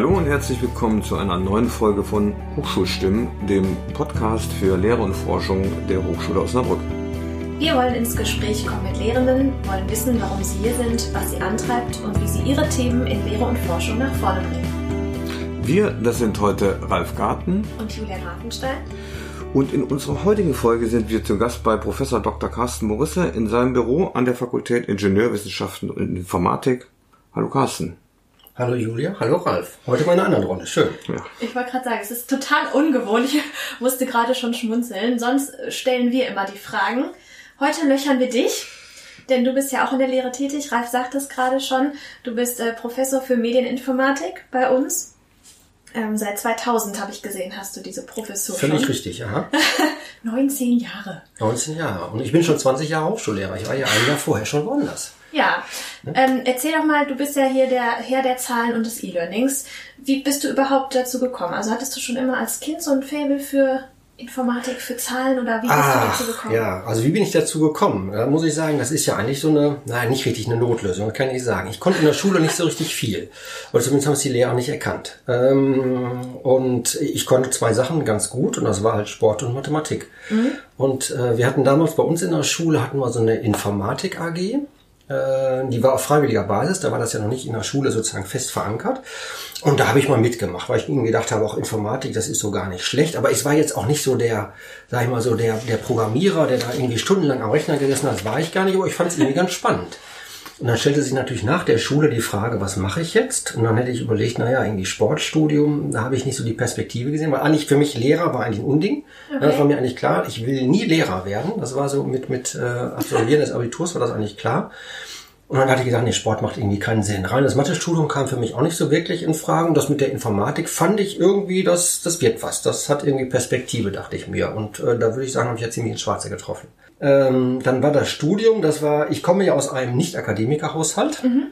Hallo und herzlich willkommen zu einer neuen Folge von Hochschulstimmen, dem Podcast für Lehre und Forschung der Hochschule Osnabrück. Wir wollen ins Gespräch kommen mit Lehrenden, wollen wissen, warum sie hier sind, was sie antreibt und wie sie ihre Themen in Lehre und Forschung nach vorne bringen. Wir, das sind heute Ralf Garten und Julian Hafenstein. Und in unserer heutigen Folge sind wir zu Gast bei Professor Dr. Carsten Morisse in seinem Büro an der Fakultät Ingenieurwissenschaften und Informatik. Hallo Carsten. Hallo Julia, hallo Ralf. Heute mal in einer anderen Rolle. Schön. Ja. Ich wollte gerade sagen, es ist total ungewohnt. Ich musste gerade schon schmunzeln. Sonst stellen wir immer die Fragen. Heute löchern wir dich, denn du bist ja auch in der Lehre tätig. Ralf sagt es gerade schon. Du bist äh, Professor für Medieninformatik bei uns ähm, seit 2000 habe ich gesehen, hast du diese Professur Völlig schon. richtig, aha. 19 Jahre. 19 Jahre. Und ich bin schon 20 Jahre Hochschullehrer. Ich war ja ein Jahr vorher schon woanders. Ja. Ähm, erzähl doch mal, du bist ja hier der Herr der Zahlen und des E-Learnings. Wie bist du überhaupt dazu gekommen? Also hattest du schon immer als Kind so ein Faible für Informatik für Zahlen oder wie bist Ach, du dazu gekommen? Ja, also wie bin ich dazu gekommen? Da muss ich sagen, das ist ja eigentlich so eine, nein, nicht richtig eine Notlösung, kann ich sagen. Ich konnte in der Schule nicht so richtig viel. Oder zumindest haben es die Lehrer nicht erkannt. Ähm, und ich konnte zwei Sachen ganz gut und das war halt Sport und Mathematik. Mhm. Und äh, wir hatten damals bei uns in der Schule hatten wir so eine Informatik AG die war auf freiwilliger Basis, da war das ja noch nicht in der Schule sozusagen fest verankert. Und da habe ich mal mitgemacht, weil ich irgendwie gedacht habe, auch Informatik, das ist so gar nicht schlecht. Aber ich war jetzt auch nicht so der, sag ich mal so, der, der Programmierer, der da irgendwie stundenlang am Rechner gesessen hat. Das war ich gar nicht, aber ich fand es irgendwie ganz spannend. Und dann stellte sich natürlich nach der Schule die Frage, was mache ich jetzt? Und dann hätte ich überlegt, naja, irgendwie Sportstudium, da habe ich nicht so die Perspektive gesehen, weil eigentlich für mich Lehrer war eigentlich ein Unding. Okay. Das war mir eigentlich klar, ich will nie Lehrer werden. Das war so mit, mit äh, Absolvieren des Abiturs war das eigentlich klar. Und dann hatte ich gesagt, nee, Sport macht irgendwie keinen Sinn. Rein das Mathestudium kam für mich auch nicht so wirklich in Frage. Und das mit der Informatik fand ich irgendwie, das, das wird was. Das hat irgendwie Perspektive, dachte ich mir. Und äh, da würde ich sagen, habe ich ja ziemlich ins Schwarze getroffen. Ähm, dann war das Studium, das war, ich komme ja aus einem Nicht-Akademiker-Haushalt. Mhm.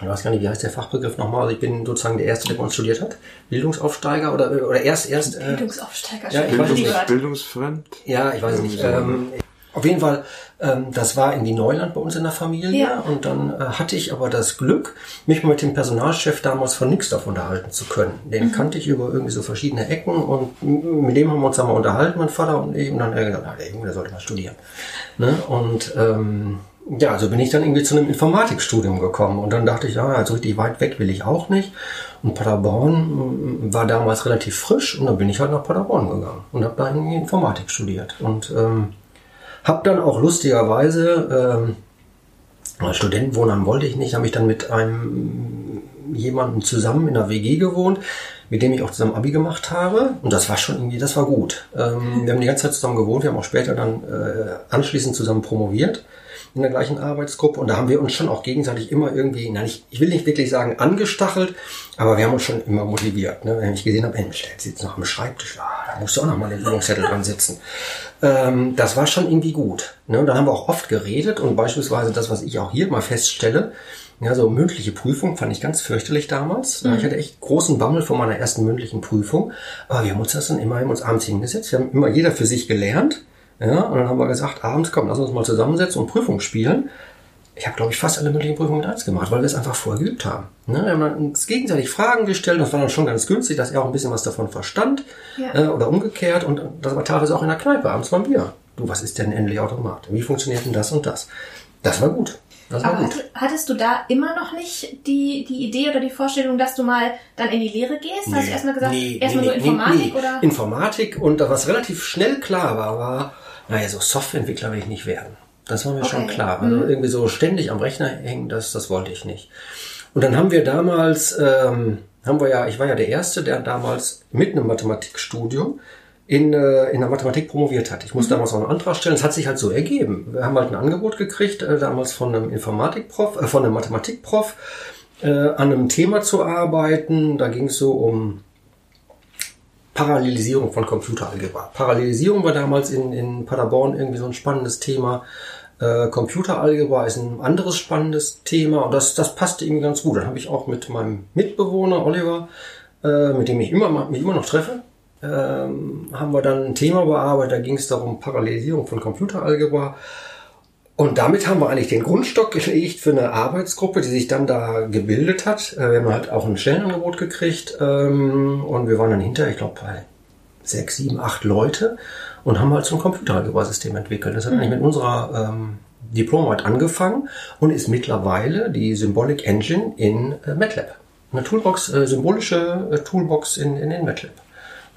Ich weiß gar nicht, wie heißt der Fachbegriff nochmal? Also ich bin sozusagen der Erste, der bei uns studiert hat. Bildungsaufsteiger oder, oder erst, erst. Äh, Bildungsaufsteiger, ja, ich Bildungs weiß nicht. Bildungsfremd? Ja, ich weiß nicht. Ähm, auf jeden Fall, ähm, das war irgendwie Neuland bei uns in der Familie. Ja. Und dann äh, hatte ich aber das Glück, mich mal mit dem Personalchef damals von Nixdorf unterhalten zu können. Den mhm. kannte ich über irgendwie so verschiedene Ecken und mit dem haben wir uns einmal unterhalten, mein Vater und ich. Und dann hat er gesagt, na, der Junge, der sollte mal studieren. Ne? Und ähm, ja, also bin ich dann irgendwie zu einem Informatikstudium gekommen. Und dann dachte ich, ja, also richtig weit weg will ich auch nicht. Und Paderborn war damals relativ frisch und dann bin ich halt nach Paderborn gegangen und habe da irgendwie Informatik studiert. Und ähm, hab dann auch lustigerweise, ähm, Studentenwohnheim wollte ich nicht, habe ich dann mit einem jemanden zusammen in der WG gewohnt, mit dem ich auch zusammen Abi gemacht habe. Und das war schon irgendwie, das war gut. Ähm, wir haben die ganze Zeit zusammen gewohnt, wir haben auch später dann äh, anschließend zusammen promoviert in der gleichen Arbeitsgruppe und da haben wir uns schon auch gegenseitig immer irgendwie, na, ich, ich will nicht wirklich sagen angestachelt, aber wir haben uns schon immer motiviert. Ne? Wenn ich gesehen habe, Mensch, der sitzt noch am Schreibtisch, ah, da musst du auch noch mal den Übungszettel dran sitzen. Ähm, das war schon irgendwie gut. Ne? Und da haben wir auch oft geredet und beispielsweise das, was ich auch hier mal feststelle, ja, so mündliche Prüfung fand ich ganz fürchterlich damals. Mhm. Ich hatte echt großen Bammel vor meiner ersten mündlichen Prüfung. Aber wir haben uns das dann immer, haben uns abends hingesetzt. Wir haben immer jeder für sich gelernt. Ja, und dann haben wir gesagt, abends komm, lass uns mal zusammensetzen und Prüfung spielen. Ich habe, glaube ich, fast alle mündlichen Prüfungen mit eins gemacht, weil wir es einfach vorher geübt haben. Ne? Wir haben dann uns gegenseitig Fragen gestellt. Das war dann schon ganz günstig, dass er auch ein bisschen was davon verstand. Ja. Äh, oder umgekehrt. Und das war teilweise auch in der Kneipe abends beim Bier. Du, was ist denn endlich Automat? Wie funktioniert denn das und das? Das war gut. Das war Aber gut. hattest du da immer noch nicht die, die Idee oder die Vorstellung, dass du mal dann in die Lehre gehst? Nee, Hast du erstmal gesagt, nee, erstmal nee, so Informatik oder? Informatik und was relativ schnell klar war, war, naja, so Softwareentwickler will ich nicht werden. Das war mir okay. schon klar. Also mhm. irgendwie so ständig am Rechner hängen, das, das wollte ich nicht. Und dann haben wir damals, ähm, haben wir ja, ich war ja der Erste, der damals mit einem Mathematikstudium in, äh, in der Mathematik promoviert hat. Ich musste mhm. damals auch einen Antrag stellen. Es hat sich halt so ergeben. Wir haben halt ein Angebot gekriegt, äh, damals von einem Informatikprof, äh, von einem Mathematikprof, äh, an einem Thema zu arbeiten. Da ging es so um Parallelisierung von Computeralgebra. Parallelisierung war damals in, in Paderborn irgendwie so ein spannendes Thema. Äh, Computeralgebra ist ein anderes spannendes Thema und das, das passte irgendwie ganz gut. Dann habe ich auch mit meinem Mitbewohner Oliver, äh, mit dem ich immer, mich immer noch treffe, ähm, haben wir dann ein Thema bearbeitet, da ging es darum Parallelisierung von Computeralgebra. Und damit haben wir eigentlich den Grundstock gelegt für eine Arbeitsgruppe, die sich dann da gebildet hat. Äh, wir haben halt auch ein Stellenangebot gekriegt ähm, und wir waren dann hinter, ich glaube, bei sechs, sieben, acht Leute und haben halt so ein Computeralgebra-System entwickelt. Das hat eigentlich mit unserer ähm, Diplomarbeit angefangen und ist mittlerweile die Symbolic Engine in äh, MATLAB. Eine Toolbox, äh, symbolische äh, Toolbox in, in den MATLAB.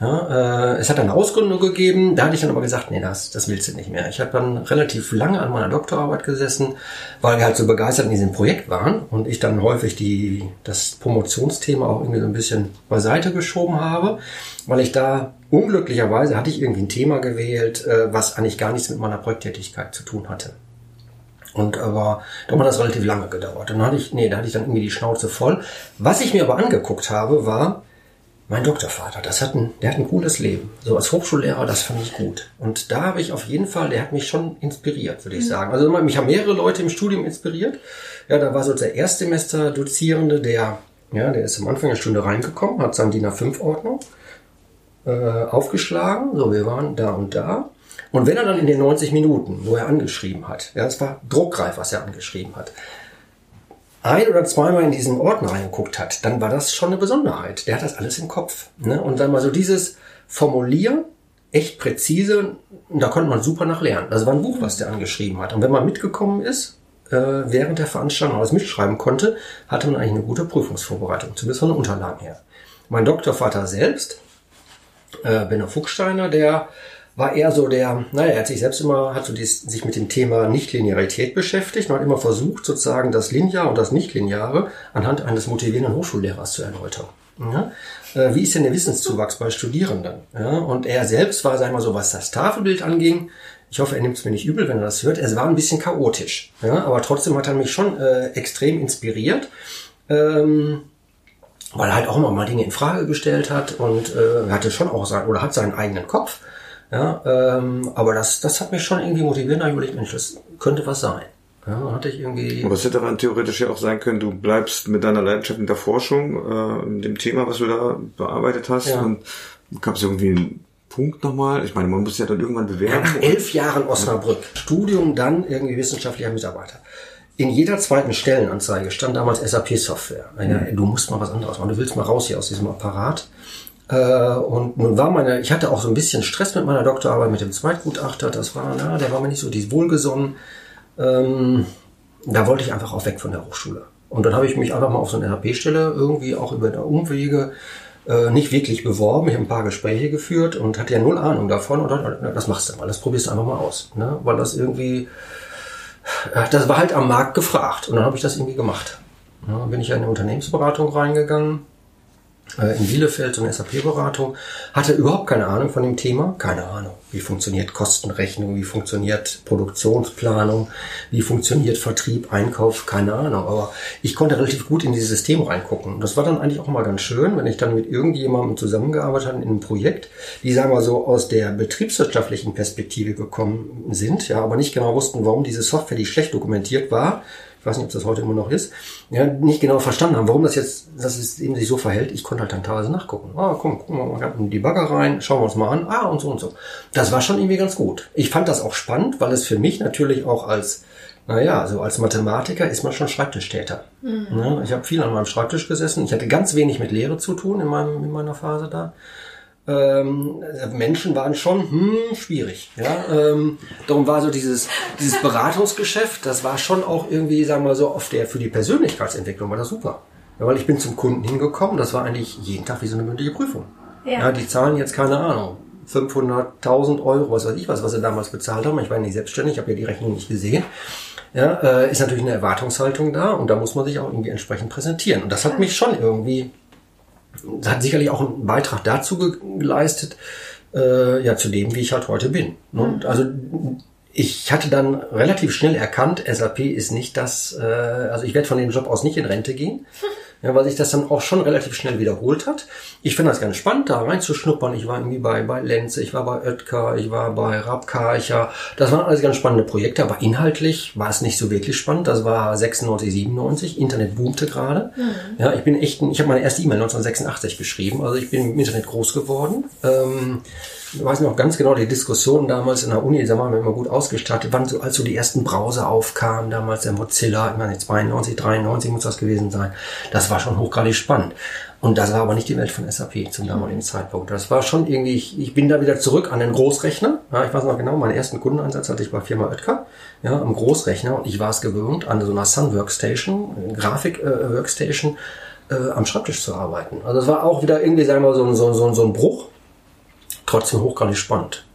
Ja, äh, es hat eine Ausgründung gegeben, da hatte ich dann aber gesagt, nee, das, das willst du nicht mehr. Ich habe dann relativ lange an meiner Doktorarbeit gesessen, weil wir halt so begeistert in diesem Projekt waren und ich dann häufig die, das Promotionsthema auch irgendwie so ein bisschen beiseite geschoben habe, weil ich da unglücklicherweise hatte ich irgendwie ein Thema gewählt, äh, was eigentlich gar nichts mit meiner Projekttätigkeit zu tun hatte. Und aber da hat das relativ lange gedauert. Und dann hatte ich, nee, da hatte ich dann irgendwie die Schnauze voll. Was ich mir aber angeguckt habe, war, mein Doktorvater, das hat ein, der hat ein cooles Leben. So als Hochschullehrer, das fand ich gut. Und da habe ich auf jeden Fall, der hat mich schon inspiriert, würde ich mhm. sagen. Also mich haben mehrere Leute im Studium inspiriert. Ja, da war so der Erstsemester-Dozierende, der, ja, der ist am Anfang der Stunde reingekommen, hat seinen DIN A5-Ordnung äh, aufgeschlagen. So, wir waren da und da. Und wenn er dann in den 90 Minuten, wo er angeschrieben hat, ja, es war druckreif, was er angeschrieben hat, ein oder zweimal in diesen Ordner reingeguckt hat, dann war das schon eine Besonderheit. Der hat das alles im Kopf. Ne? Und dann mal so dieses Formulieren, echt präzise, da konnte man super nach lernen. Das war ein Buch, was der angeschrieben hat. Und wenn man mitgekommen ist, äh, während der Veranstaltung alles mitschreiben konnte, hatte man eigentlich eine gute Prüfungsvorbereitung, zumindest von den Unterlagen her. Mein Doktorvater selbst, äh, Benno Fuchsteiner, der war eher so der, naja, er hat sich selbst immer, hat so dies, sich mit dem Thema Nichtlinearität beschäftigt und hat immer versucht, sozusagen das Linear und das Nichtlineare anhand eines motivierenden Hochschullehrers zu erläutern. Ja? Äh, wie ist denn der Wissenszuwachs bei Studierenden? Ja? Und er selbst war, sagen wir mal so, was das Tafelbild anging, ich hoffe, er nimmt es mir nicht übel, wenn er das hört, es war ein bisschen chaotisch. Ja? Aber trotzdem hat er mich schon äh, extrem inspiriert. Ähm, weil er halt auch immer mal Dinge in Frage gestellt hat und äh, hatte schon auch sein, oder hat seinen eigenen Kopf. Ja, ähm, aber das, das hat mich schon irgendwie motiviert. Da überlegt, Mensch, das könnte was sein. Ja, hatte ich irgendwie. Aber es hätte daran theoretisch ja auch sein können, du bleibst mit deiner Leidenschaft in der Forschung, äh, dem Thema, was du da bearbeitet hast, ja. und gab es irgendwie einen Punkt nochmal? Ich meine, man muss ja dann irgendwann bewerben. Ja, nach elf Jahren Osnabrück, Studium, dann irgendwie wissenschaftlicher Mitarbeiter. In jeder zweiten Stellenanzeige stand damals SAP-Software. Mhm. Du musst mal was anderes machen. Du willst mal raus hier aus diesem Apparat. Äh, und nun war meine, ich hatte auch so ein bisschen Stress mit meiner Doktorarbeit, mit dem Zweitgutachter. Das war, na, der war mir nicht so die wohlgesonnen. Ähm, da wollte ich einfach auch weg von der Hochschule. Und dann habe ich mich einfach mal auf so eine RP-Stelle irgendwie auch über Umwege äh, nicht wirklich beworben. Ich habe ein paar Gespräche geführt und hatte ja null Ahnung davon. Und na, das machst du mal, das probierst du einfach mal aus. Ne? Weil das irgendwie, äh, das war halt am Markt gefragt. Und dann habe ich das irgendwie gemacht. Ja, bin ich ja in eine Unternehmensberatung reingegangen in Bielefeld, so eine SAP-Beratung, hatte überhaupt keine Ahnung von dem Thema. Keine Ahnung, wie funktioniert Kostenrechnung, wie funktioniert Produktionsplanung, wie funktioniert Vertrieb, Einkauf, keine Ahnung. Aber ich konnte relativ gut in dieses System reingucken. Das war dann eigentlich auch mal ganz schön, wenn ich dann mit irgendjemandem zusammengearbeitet habe in einem Projekt, die, sagen wir so, aus der betriebswirtschaftlichen Perspektive gekommen sind, ja, aber nicht genau wussten, warum diese Software, die schlecht dokumentiert war, ich weiß nicht, ob das heute immer noch ist, ja, nicht genau verstanden haben, warum das jetzt, dass es eben sich so verhält. Ich konnte halt dann teilweise nachgucken. Ah, komm, gucken wir mal in die Bagger rein, schauen wir uns mal an. Ah, und so und so. Das war schon irgendwie ganz gut. Ich fand das auch spannend, weil es für mich natürlich auch als naja, also als Mathematiker ist man schon Schreibtischtäter. Mhm. Ne, ich habe viel an meinem Schreibtisch gesessen. Ich hatte ganz wenig mit Lehre zu tun in, meinem, in meiner Phase da ähm, Menschen waren schon hm, schwierig. Ja? Ähm, darum war so dieses, dieses Beratungsgeschäft, das war schon auch irgendwie, sagen wir mal so, auf der für die Persönlichkeitsentwicklung war das super. Ja, weil ich bin zum Kunden hingekommen, das war eigentlich jeden Tag wie so eine mündliche Prüfung. Ja. ja die zahlen jetzt keine Ahnung. 500.000 Euro, was weiß ich was, was sie damals bezahlt haben. Ich war nicht selbstständig, ich habe ja die Rechnung nicht gesehen. Ja, äh, ist natürlich eine Erwartungshaltung da und da muss man sich auch irgendwie entsprechend präsentieren. Und das hat mich schon irgendwie hat sicherlich auch einen Beitrag dazu geleistet, äh, ja, zu dem, wie ich halt heute bin. Ne? Und also ich hatte dann relativ schnell erkannt, SAP ist nicht das, äh, also ich werde von dem Job aus nicht in Rente gehen. Ja, weil sich das dann auch schon relativ schnell wiederholt hat. Ich finde das ganz spannend, da reinzuschnuppern. Ich war irgendwie bei, bei Lenze, ich war bei Oetker, ich war bei Rabkarcher. Das waren alles ganz spannende Projekte, aber inhaltlich war es nicht so wirklich spannend. Das war 96, 97, Internet boomte gerade. Mhm. Ja, ich bin echt, ich habe meine erste E-Mail 1986 geschrieben, also ich bin im Internet groß geworden. Ähm, ich weiß noch ganz genau, die Diskussion damals in der Uni, da waren wir immer gut ausgestattet, wann so, als so die ersten Browser aufkamen, damals der Mozilla, ich meine 92, 93 muss das gewesen sein. Das war schon hochgradig spannend. Und das war aber nicht die Welt von SAP zum damaligen Zeitpunkt. Das war schon irgendwie, ich, ich bin da wieder zurück an den Großrechner. Ja, ich weiß noch genau, meinen ersten Kundeneinsatz hatte ich bei Firma Oetker, ja, am Großrechner. Und ich war es gewöhnt, an so einer Sun Workstation, Grafik-Workstation, äh, äh, am Schreibtisch zu arbeiten. Also es war auch wieder irgendwie, sagen wir, so, so, so, so ein Bruch. Trotzdem hochgradig spannend.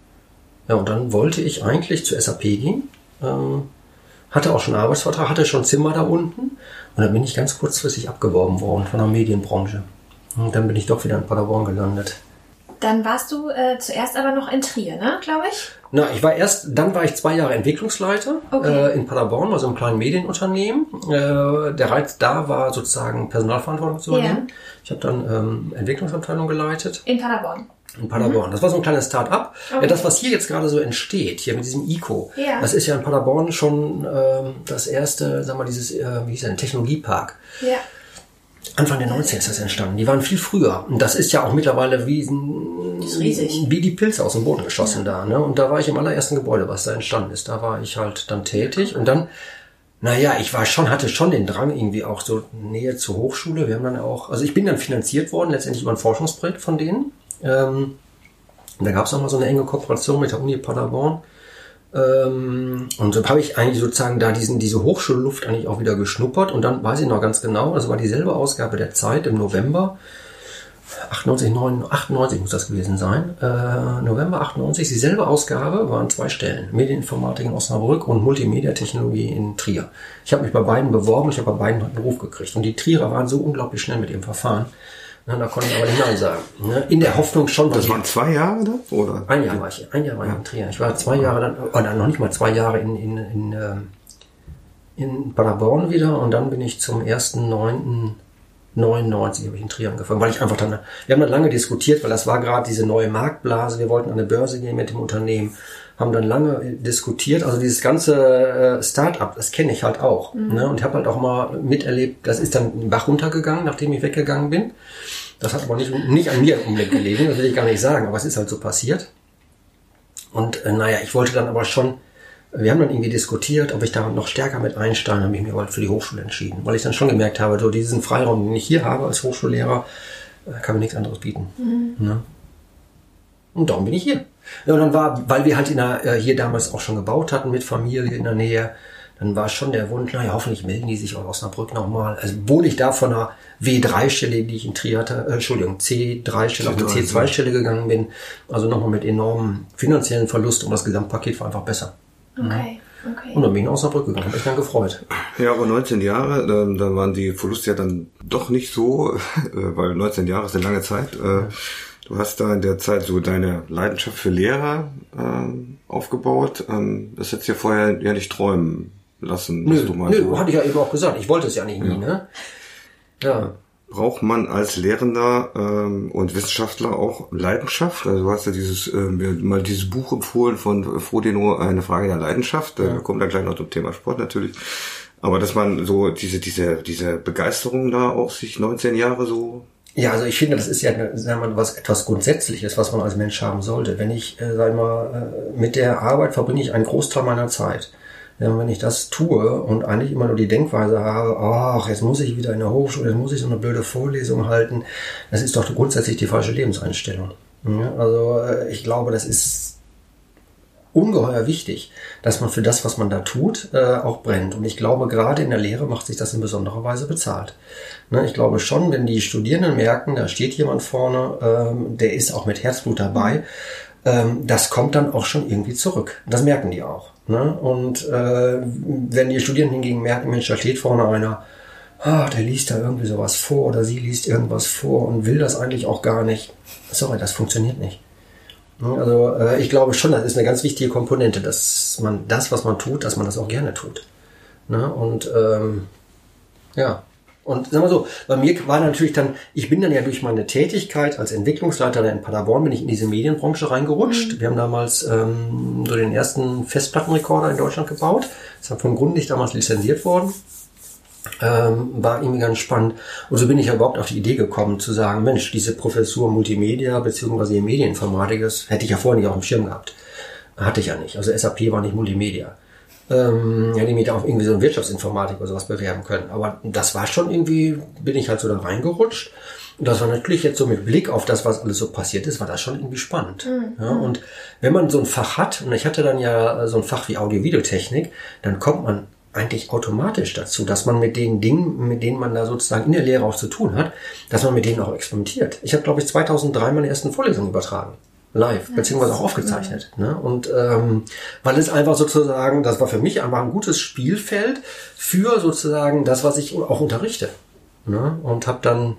Ja, und dann wollte ich eigentlich zu SAP gehen. Ähm, hatte auch schon einen Arbeitsvertrag, hatte schon Zimmer da unten. Und dann bin ich ganz kurzfristig abgeworben worden von der Medienbranche. Und dann bin ich doch wieder in Paderborn gelandet. Dann warst du äh, zuerst aber noch in Trier, ne, glaube ich? Na, ich war erst, dann war ich zwei Jahre Entwicklungsleiter okay. äh, in Paderborn, also einem kleinen Medienunternehmen. Äh, der Reiz da war sozusagen Personalverantwortung zu übernehmen. Yeah. Ich habe dann ähm, Entwicklungsabteilung geleitet. In Paderborn. In Paderborn. Mhm. Das war so ein kleines Start-up. Okay. Ja, das, was hier jetzt gerade so entsteht, hier mit diesem ICO, ja. das ist ja in Paderborn schon ähm, das erste, sagen wir mal, dieses, äh, wie hieß der, Technologiepark. Ja. Anfang der 90er ist das entstanden. Die waren viel früher. Und das ist ja auch mittlerweile wie, wie die Pilze aus dem Boden geschossen ja. da. Ne? Und da war ich im allerersten Gebäude, was da entstanden ist. Da war ich halt dann tätig. Und dann, naja, ich war schon, hatte schon den Drang irgendwie auch so Nähe zur Hochschule. Wir haben dann auch, also ich bin dann finanziert worden, letztendlich über ein Forschungsprojekt von denen. Ähm, da gab es auch mal so eine enge Kooperation mit der Uni Paderborn. Ähm, und so habe ich eigentlich sozusagen da diesen, diese Hochschulluft eigentlich auch wieder geschnuppert. Und dann weiß ich noch ganz genau, das war dieselbe Ausgabe der Zeit im November. 98, 99, 98 muss das gewesen sein. Äh, November 98, dieselbe Ausgabe, waren zwei Stellen. Medieninformatik in Osnabrück und Multimedia-Technologie in Trier. Ich habe mich bei beiden beworben, ich habe bei beiden einen Beruf gekriegt. Und die Trierer waren so unglaublich schnell mit ihrem Verfahren. Na, da konnte ich aber nicht Nein sagen. Ne? In der Hoffnung schon. Das waren zwei Jahre da? Oder? Ein Jahr war ich, ein Jahr war ich in Trier. Ich war zwei Jahre dann, oder noch nicht mal zwei Jahre in, in, in, ähm, in Paderborn wieder und dann bin ich zum 1.9.99 habe ich in Trier angefangen, weil ich einfach dann, wir haben dann lange diskutiert, weil das war gerade diese neue Marktblase, wir wollten an eine Börse gehen mit dem Unternehmen, haben dann lange diskutiert, also dieses ganze äh, Start-up, das kenne ich halt auch. Mhm. Ne? Und ich habe halt auch mal miterlebt, das ist dann den Bach runtergegangen, nachdem ich weggegangen bin. Das hat aber nicht, nicht an mir unbedingt gelegen, das will ich gar nicht sagen, aber es ist halt so passiert. Und äh, naja, ich wollte dann aber schon, wir haben dann irgendwie diskutiert, ob ich da noch stärker mit einsteige, habe ich mir halt für die Hochschule entschieden, weil ich dann schon gemerkt habe, so diesen Freiraum, den ich hier habe als Hochschullehrer, äh, kann mir nichts anderes bieten. Mhm. Ne? Und darum bin ich hier. Ja, und dann war, weil wir halt in der, äh, hier damals auch schon gebaut hatten mit Familie in der Nähe, dann war schon der Wunsch, naja, hoffentlich melden die sich aus Osnabrück nochmal. Also wohl ich da von einer W3-Stelle, die ich in Trier hatte, äh, Entschuldigung, C3-Stelle auf die C2-Stelle gegangen bin, also nochmal mit enormem finanziellen Verlust und das Gesamtpaket war einfach besser. Okay. Okay. Und dann bin ich nach Osnabrück gegangen, habe mich dann gefreut. Ja, aber 19 Jahre, da, da waren die Verluste ja dann doch nicht so, weil 19 Jahre ist eine lange Zeit. Äh, du hast da in der Zeit so deine Leidenschaft für Lehrer äh, aufgebaut. Ähm, das hättest du ja vorher ja nicht träumen lassen. Nö, du mal nö so. hatte ich ja eben auch gesagt. Ich wollte es ja nicht nie, ne? Ja. Braucht man als Lehrender ähm, und Wissenschaftler auch Leidenschaft? Also du hast ja dieses äh, mal dieses Buch empfohlen von Frodeno, eine Frage der Leidenschaft. Da ja. kommt dann gleich noch zum Thema Sport natürlich. Aber dass man so diese diese diese Begeisterung da auch sich 19 Jahre so ja, also ich finde, das ist ja sagen wir mal, was etwas Grundsätzliches, was man als Mensch haben sollte. Wenn ich, äh, sag mal, äh, mit der Arbeit verbringe ich einen Großteil meiner Zeit. Ja, wenn ich das tue und eigentlich immer nur die Denkweise habe, ach, jetzt muss ich wieder in der Hochschule, jetzt muss ich so eine blöde Vorlesung halten, das ist doch grundsätzlich die falsche Lebenseinstellung. Ja, also äh, ich glaube, das ist ungeheuer wichtig, dass man für das, was man da tut, äh, auch brennt. Und ich glaube, gerade in der Lehre macht sich das in besonderer Weise bezahlt. Ne, ich glaube schon, wenn die Studierenden merken, da steht jemand vorne, ähm, der ist auch mit Herzblut dabei, ähm, das kommt dann auch schon irgendwie zurück. Das merken die auch. Ne? Und äh, wenn die Studierenden hingegen merken, Mensch, da steht vorne einer, ah, der liest da irgendwie sowas vor oder sie liest irgendwas vor und will das eigentlich auch gar nicht. Sorry, das funktioniert nicht. Also äh, ich glaube schon, das ist eine ganz wichtige Komponente, dass man das, was man tut, dass man das auch gerne tut. Ne? Und ähm, ja, und sagen wir so, bei mir war natürlich dann, ich bin dann ja durch meine Tätigkeit als Entwicklungsleiter in Paderborn, bin ich in diese Medienbranche reingerutscht. Mhm. Wir haben damals ähm, so den ersten Festplattenrekorder in Deutschland gebaut. Das ist von Grundig damals lizenziert worden. Ähm, war irgendwie ganz spannend. Und so bin ich ja überhaupt auf die Idee gekommen zu sagen, Mensch, diese Professur Multimedia bzw. Medieninformatik, das hätte ich ja vorher nicht auf dem Schirm gehabt. Hatte ich ja nicht. Also SAP war nicht Multimedia. Ähm, ja, die mich auch irgendwie so in Wirtschaftsinformatik oder sowas bewerben können. Aber das war schon irgendwie, bin ich halt so da reingerutscht. Und das war natürlich jetzt so mit Blick auf das, was alles so passiert ist, war das schon irgendwie spannend. Mhm. Ja, und wenn man so ein Fach hat, und ich hatte dann ja so ein Fach wie Audio-Videotechnik, dann kommt man eigentlich automatisch dazu, dass man mit den Dingen, mit denen man da sozusagen in der Lehre auch zu tun hat, dass man mit denen auch experimentiert. Ich habe, glaube ich, 2003 meine ersten Vorlesungen übertragen. Live, beziehungsweise auch aufgezeichnet. Ne? Und ähm, weil es einfach sozusagen, das war für mich einfach ein gutes Spielfeld für sozusagen das, was ich auch unterrichte. Ne? Und habe dann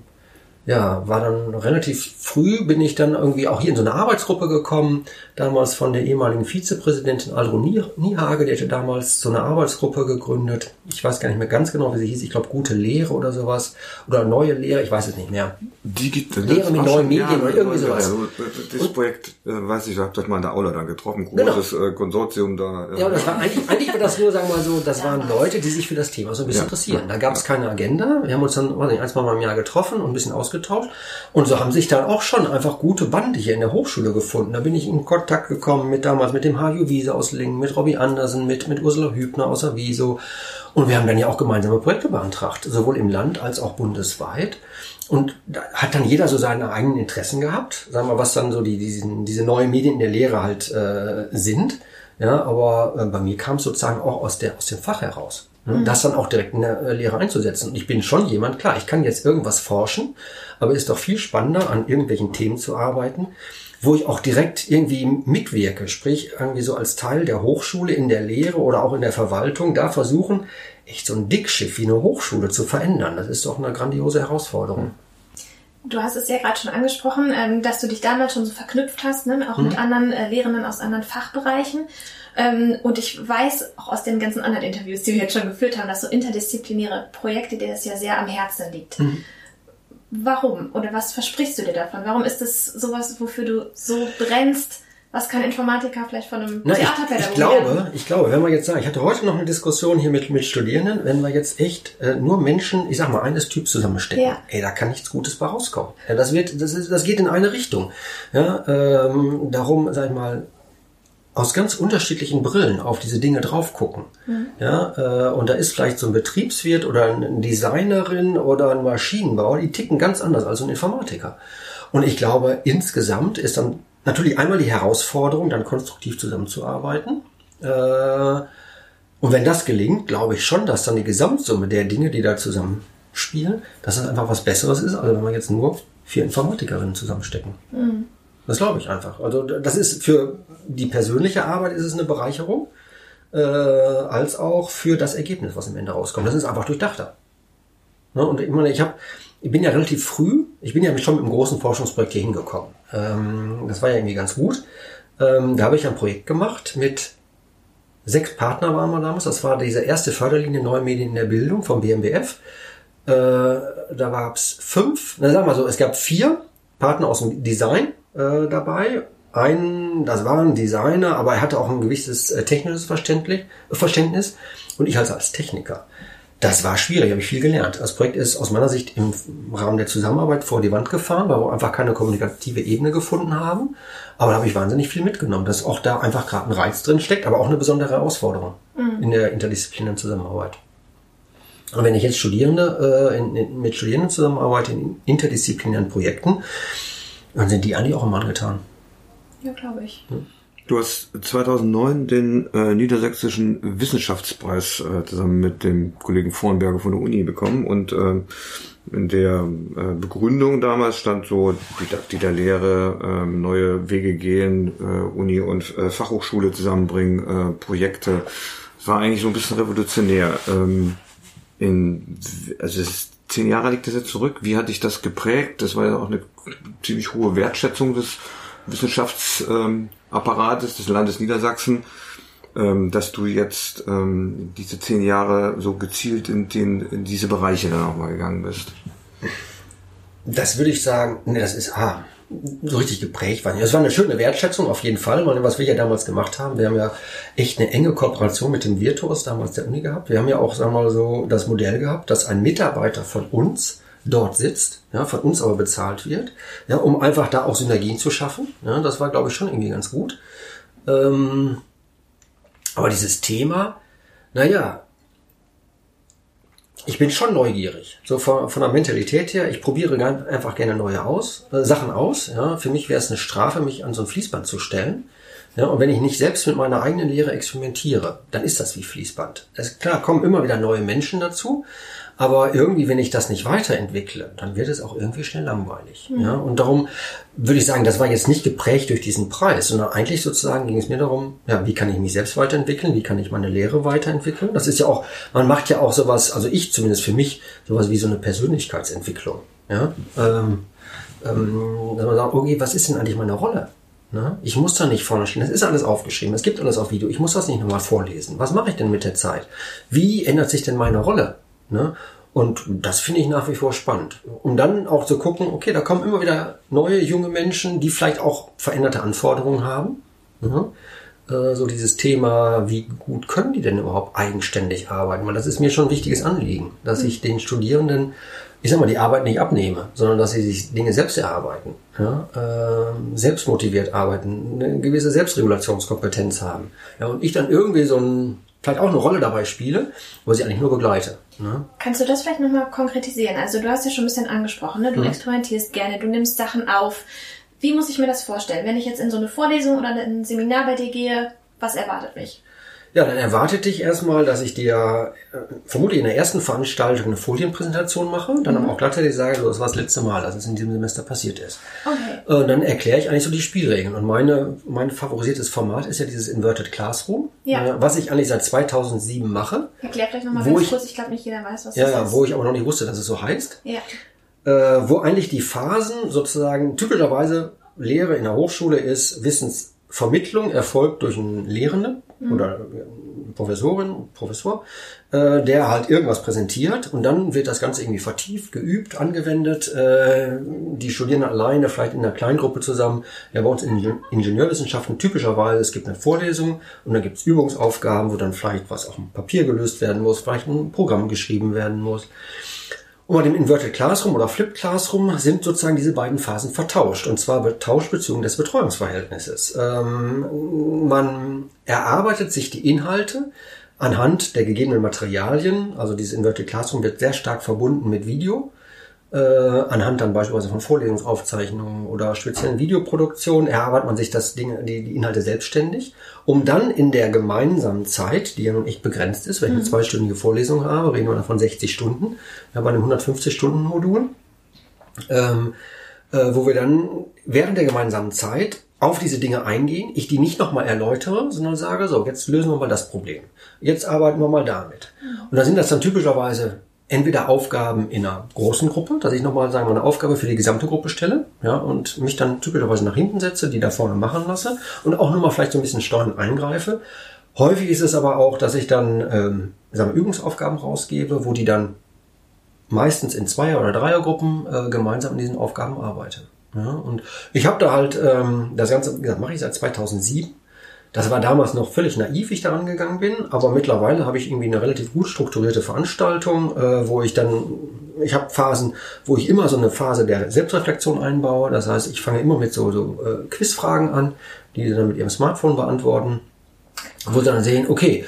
ja, war dann relativ früh, bin ich dann irgendwie auch hier in so eine Arbeitsgruppe gekommen, damals von der ehemaligen Vizepräsidentin Alro Niehage, die hatte damals so eine Arbeitsgruppe gegründet. Ich weiß gar nicht mehr ganz genau, wie sie hieß. Ich glaube, gute Lehre oder sowas. Oder neue Lehre, ich weiß es nicht mehr. Digital, Lehre mit neuen Medien oder irgendwie sowas. Ja, das Projekt, äh, weiß ich, ich habe das mal in der Aula dann getroffen. Großes genau. äh, Konsortium da. Äh, ja, das war eigentlich, eigentlich war das nur, sagen wir mal so, das waren Leute, die sich für das Thema so ein bisschen ja. interessieren. Da gab es keine Agenda. Wir haben uns dann, weiß nicht, ein, zwei Mal im Jahr getroffen und ein bisschen ausgetauscht. Und so haben sich dann auch schon einfach gute Bande hier in der Hochschule gefunden. Da bin ich in Kontakt gekommen mit damals mit dem Haju Wiese aus Lingen, mit Robbie Andersen, mit, mit Ursula Hübner aus Aviso. Und wir haben dann ja auch gemeinsame Projekte beantragt, sowohl im Land als auch bundesweit. Und da hat dann jeder so seine eigenen Interessen gehabt, sagen wir, was dann so die, diesen, diese neuen Medien in der Lehre halt äh, sind. Ja, aber äh, bei mir kam es sozusagen auch aus, der, aus dem Fach heraus. Ne? Mhm. Das dann auch direkt in der äh, Lehre einzusetzen. Und ich bin schon jemand, klar, ich kann jetzt irgendwas forschen, aber ist doch viel spannender, an irgendwelchen Themen zu arbeiten, wo ich auch direkt irgendwie mitwirke, sprich irgendwie so als Teil der Hochschule in der Lehre oder auch in der Verwaltung, da versuchen, echt so ein Dickschiff wie eine Hochschule zu verändern. Das ist doch eine grandiose Herausforderung. Du hast es ja gerade schon angesprochen, ähm, dass du dich damals schon so verknüpft hast, ne, auch mhm. mit anderen äh, Lehrenden aus anderen Fachbereichen. Ähm, und ich weiß auch aus den ganzen anderen Interviews, die wir jetzt schon geführt haben, dass so interdisziplinäre Projekte dir das ja sehr am Herzen liegt. Mhm. Warum? Oder was versprichst du dir davon? Warum ist das sowas, wofür du so brennst? Was kann Informatiker vielleicht von einem Na, Theaterpädagogen ich, ich glaube, ich glaube, wenn wir jetzt sagen, ich hatte heute noch eine Diskussion hier mit, mit Studierenden, wenn wir jetzt echt äh, nur Menschen, ich sag mal, eines Typs zusammenstecken, ja. ey, da kann nichts Gutes bei rauskommen. Ja, das wird, das, ist, das geht in eine Richtung. Ja, ähm, darum, sag ich mal, aus ganz unterschiedlichen Brillen auf diese Dinge drauf gucken. Mhm. Ja, äh, und da ist vielleicht so ein Betriebswirt oder eine Designerin oder ein Maschinenbauer, die ticken ganz anders als ein Informatiker. Und ich glaube, insgesamt ist dann natürlich einmal die Herausforderung, dann konstruktiv zusammenzuarbeiten. Äh, und wenn das gelingt, glaube ich schon, dass dann die Gesamtsumme der Dinge, die da zusammenspielen, dass das einfach was Besseres ist, als wenn wir jetzt nur vier Informatikerinnen zusammenstecken. Mhm. Das glaube ich einfach. Also das ist für die persönliche Arbeit ist es eine Bereicherung, äh, als auch für das Ergebnis, was am Ende rauskommt. Das ist einfach durchdachter. Ne? Und ich meine, ich habe, ich bin ja relativ früh, ich bin ja schon mit einem großen Forschungsprojekt hier hingekommen. Ähm, das war ja irgendwie ganz gut. Ähm, da habe ich ein Projekt gemacht mit sechs Partner waren wir damals. Das war diese erste Förderlinie Neue Medien in der Bildung vom BMBF. Äh, da gab es fünf, na sagen wir so, es gab vier Partner aus dem Design äh, dabei. Ein, das war ein Designer, aber er hatte auch ein gewisses äh, technisches Verständnis und ich als, als Techniker. Das war schwierig, habe ich viel gelernt. Das Projekt ist aus meiner Sicht im Rahmen der Zusammenarbeit vor die Wand gefahren, weil wir einfach keine kommunikative Ebene gefunden haben. Aber da habe ich wahnsinnig viel mitgenommen, dass auch da einfach gerade ein Reiz drin steckt, aber auch eine besondere Herausforderung mhm. in der interdisziplinären Zusammenarbeit. Und wenn ich jetzt Studierende äh, in, in, mit Studierenden zusammenarbeite in interdisziplinären Projekten, dann sind die eigentlich auch immer angetan. Ja, glaube ich. Hm? Du hast 2009 den äh, Niedersächsischen Wissenschaftspreis äh, zusammen mit dem Kollegen Vornberger von der Uni bekommen und äh, in der äh, Begründung damals stand so Didaktik der Lehre, äh, neue Wege gehen, äh, Uni und äh, Fachhochschule zusammenbringen, äh, Projekte. Es war eigentlich so ein bisschen revolutionär. Ähm, in, also es ist zehn Jahre liegt das jetzt zurück. Wie hat dich das geprägt? Das war ja auch eine ziemlich hohe Wertschätzung des Wissenschaftsapparates des Landes Niedersachsen, ähm, dass du jetzt ähm, diese zehn Jahre so gezielt in, den, in diese Bereiche dann auch mal gegangen bist. Das würde ich sagen, nee, das ist, ah, so richtig geprägt war. Es war eine schöne Wertschätzung auf jeden Fall, weil was wir ja damals gemacht haben, wir haben ja echt eine enge Kooperation mit dem Virtuos damals der Uni gehabt. Wir haben ja auch, sagen wir mal so, das Modell gehabt, dass ein Mitarbeiter von uns dort sitzt, ja, von uns aber bezahlt wird, ja, um einfach da auch Synergien zu schaffen. Ja, das war, glaube ich, schon irgendwie ganz gut. Ähm, aber dieses Thema, naja, ich bin schon neugierig. So von, von der Mentalität her, ich probiere einfach gerne neue aus, äh, Sachen aus. Ja. Für mich wäre es eine Strafe, mich an so ein Fließband zu stellen. Ja, und wenn ich nicht selbst mit meiner eigenen Lehre experimentiere, dann ist das wie Fließband. Es, klar, kommen immer wieder neue Menschen dazu, aber irgendwie, wenn ich das nicht weiterentwickle, dann wird es auch irgendwie schnell langweilig. Mhm. Ja, und darum würde ich sagen, das war jetzt nicht geprägt durch diesen Preis, sondern eigentlich sozusagen ging es mir darum, ja, wie kann ich mich selbst weiterentwickeln? Wie kann ich meine Lehre weiterentwickeln? Das ist ja auch, man macht ja auch sowas, also ich zumindest für mich, sowas wie so eine Persönlichkeitsentwicklung. Ja, ähm, ähm, dass man sagt, okay, was ist denn eigentlich meine Rolle? Ne? Ich muss da nicht vorne stehen. Das ist alles aufgeschrieben. Es gibt alles auf Video. Ich muss das nicht nochmal vorlesen. Was mache ich denn mit der Zeit? Wie ändert sich denn meine Rolle? Ne? Und das finde ich nach wie vor spannend. Um dann auch zu gucken, okay, da kommen immer wieder neue junge Menschen, die vielleicht auch veränderte Anforderungen haben. Ne? Äh, so dieses Thema, wie gut können die denn überhaupt eigenständig arbeiten? Weil das ist mir schon ein wichtiges Anliegen, dass ich den Studierenden, ich sag mal, die Arbeit nicht abnehme, sondern dass sie sich Dinge selbst erarbeiten, ja? äh, selbst motiviert arbeiten, eine gewisse Selbstregulationskompetenz haben. Ja, und ich dann irgendwie so ein vielleicht auch eine Rolle dabei spiele, wo sie eigentlich nur begleite. Ne? Kannst du das vielleicht nochmal konkretisieren? Also du hast ja schon ein bisschen angesprochen, ne? du mhm. experimentierst gerne, du nimmst Sachen auf. Wie muss ich mir das vorstellen? Wenn ich jetzt in so eine Vorlesung oder ein Seminar bei dir gehe, was erwartet mich? Ja, dann erwartet dich erstmal, dass ich dir äh, vermutlich in der ersten Veranstaltung eine Folienpräsentation mache, dann mhm. aber auch gleichzeitig sage, so, das war das letzte Mal, dass es in diesem Semester passiert ist. Okay. Und dann erkläre ich eigentlich so die Spielregeln. Und meine, mein favorisiertes Format ist ja dieses Inverted Classroom, ja. äh, was ich eigentlich seit 2007 mache. Erklär vielleicht nochmal ganz ich, kurz, ich glaube nicht jeder weiß, was ja, das ist. Ja, wo ich aber noch nicht wusste, dass es so heißt. Ja. Äh, wo eigentlich die Phasen sozusagen typischerweise Lehre in der Hochschule ist, Wissensvermittlung erfolgt durch einen Lehrenden mhm. oder Professorin, Professor, äh, der halt irgendwas präsentiert und dann wird das Ganze irgendwie vertieft, geübt, angewendet. Äh, die Studierenden alleine, vielleicht in einer Kleingruppe zusammen. Ja, bei uns in Ingenieurwissenschaften typischerweise, es gibt eine Vorlesung und dann gibt es Übungsaufgaben, wo dann vielleicht was auf dem Papier gelöst werden muss, vielleicht ein Programm geschrieben werden muss. Und bei dem Inverted Classroom oder Flipped Classroom sind sozusagen diese beiden Phasen vertauscht. Und zwar betauscht Beziehung des Betreuungsverhältnisses. Ähm, man erarbeitet sich die Inhalte anhand der gegebenen Materialien. Also dieses Inverted Classroom wird sehr stark verbunden mit Video äh, anhand dann beispielsweise von Vorlesungsaufzeichnungen oder speziellen Videoproduktionen erarbeitet man sich das Ding, die, die Inhalte selbstständig, um dann in der gemeinsamen Zeit, die ja nun echt begrenzt ist, wenn ich eine mhm. zweistündige Vorlesung habe, reden wir davon 60 Stunden, ja, bei einem 150-Stunden-Modul, ähm, äh, wo wir dann während der gemeinsamen Zeit auf diese Dinge eingehen, ich die nicht nochmal erläutere, sondern sage, so, jetzt lösen wir mal das Problem. Jetzt arbeiten wir mal damit. Mhm. Und da sind das dann typischerweise entweder Aufgaben in einer großen Gruppe, dass ich nochmal sagen wir eine Aufgabe für die gesamte Gruppe stelle, ja, und mich dann typischerweise nach hinten setze, die da vorne machen lasse und auch nur mal vielleicht so ein bisschen steuern eingreife. Häufig ist es aber auch, dass ich dann ähm, sagen wir, Übungsaufgaben rausgebe, wo die dann meistens in Zweier- oder Dreiergruppen äh, gemeinsam an diesen Aufgaben arbeite. Ja, und ich habe da halt ähm, das Ganze, wie gesagt, mache ich seit 2007 das war damals noch völlig naiv, ich daran gegangen bin, aber mittlerweile habe ich irgendwie eine relativ gut strukturierte Veranstaltung, äh, wo ich dann, ich habe Phasen, wo ich immer so eine Phase der Selbstreflexion einbaue. Das heißt, ich fange immer mit so, so äh, Quizfragen an, die sie dann mit ihrem Smartphone beantworten, wo sie dann sehen, okay,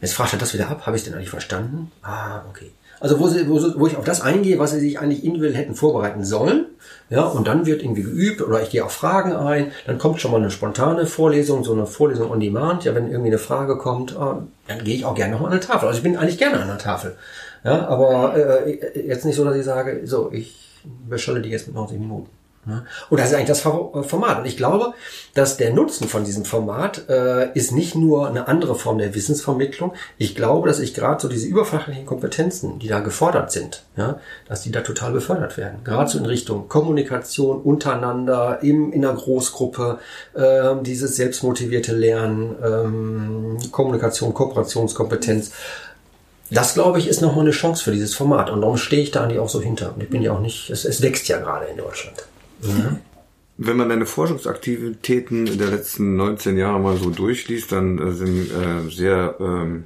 jetzt fragt er das wieder ab, habe ich denn eigentlich verstanden? Ah, okay. Also wo, sie, wo, wo ich auf das eingehe, was sie sich eigentlich individuell hätten vorbereiten sollen. Ja, und dann wird irgendwie geübt oder ich gehe auf Fragen ein. Dann kommt schon mal eine spontane Vorlesung, so eine Vorlesung on demand. Ja, wenn irgendwie eine Frage kommt, ah, dann gehe ich auch gerne nochmal an eine Tafel. Also ich bin eigentlich gerne an der Tafel. Ja, aber äh, jetzt nicht so, dass ich sage, so, ich beschalle die jetzt mit 90 Minuten. Ne? Und das ist eigentlich das äh, Format. Und ich glaube, dass der Nutzen von diesem Format äh, ist nicht nur eine andere Form der Wissensvermittlung. Ich glaube, dass ich gerade so diese überfachlichen Kompetenzen, die da gefordert sind, ja, dass die da total befördert werden. Gerade so in Richtung Kommunikation untereinander, im, in einer Großgruppe, äh, dieses selbstmotivierte Lernen, ähm, Kommunikation, Kooperationskompetenz. Das, glaube ich, ist nochmal eine Chance für dieses Format. Und darum stehe ich da eigentlich auch so hinter. Und ich bin ja auch nicht, es, es wächst ja gerade in Deutschland. Mhm. wenn man deine Forschungsaktivitäten der letzten 19 Jahre mal so durchliest, dann äh, sind äh, sehr ähm,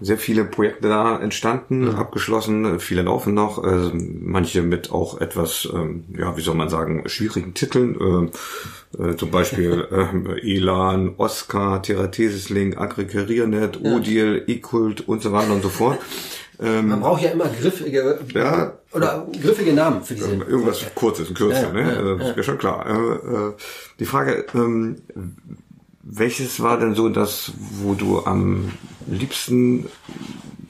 sehr viele Projekte da entstanden, mhm. abgeschlossen, viele laufen noch, äh, manche mit auch etwas, ähm, ja, wie soll man sagen, schwierigen Titeln, äh, äh, zum Beispiel äh, Elan, Oscar, Theratesis Link, Aggregiernet, ja. Odil, Ekult und so weiter und so fort. Ähm, Man braucht ja immer griffige ja, oder griffige Namen für diese. Irgendwas Kurzes, ein Kürzer, ja, ne? Ja, also, ist ja schon klar. Äh, äh, die Frage, ähm, welches war denn so das, wo du am liebsten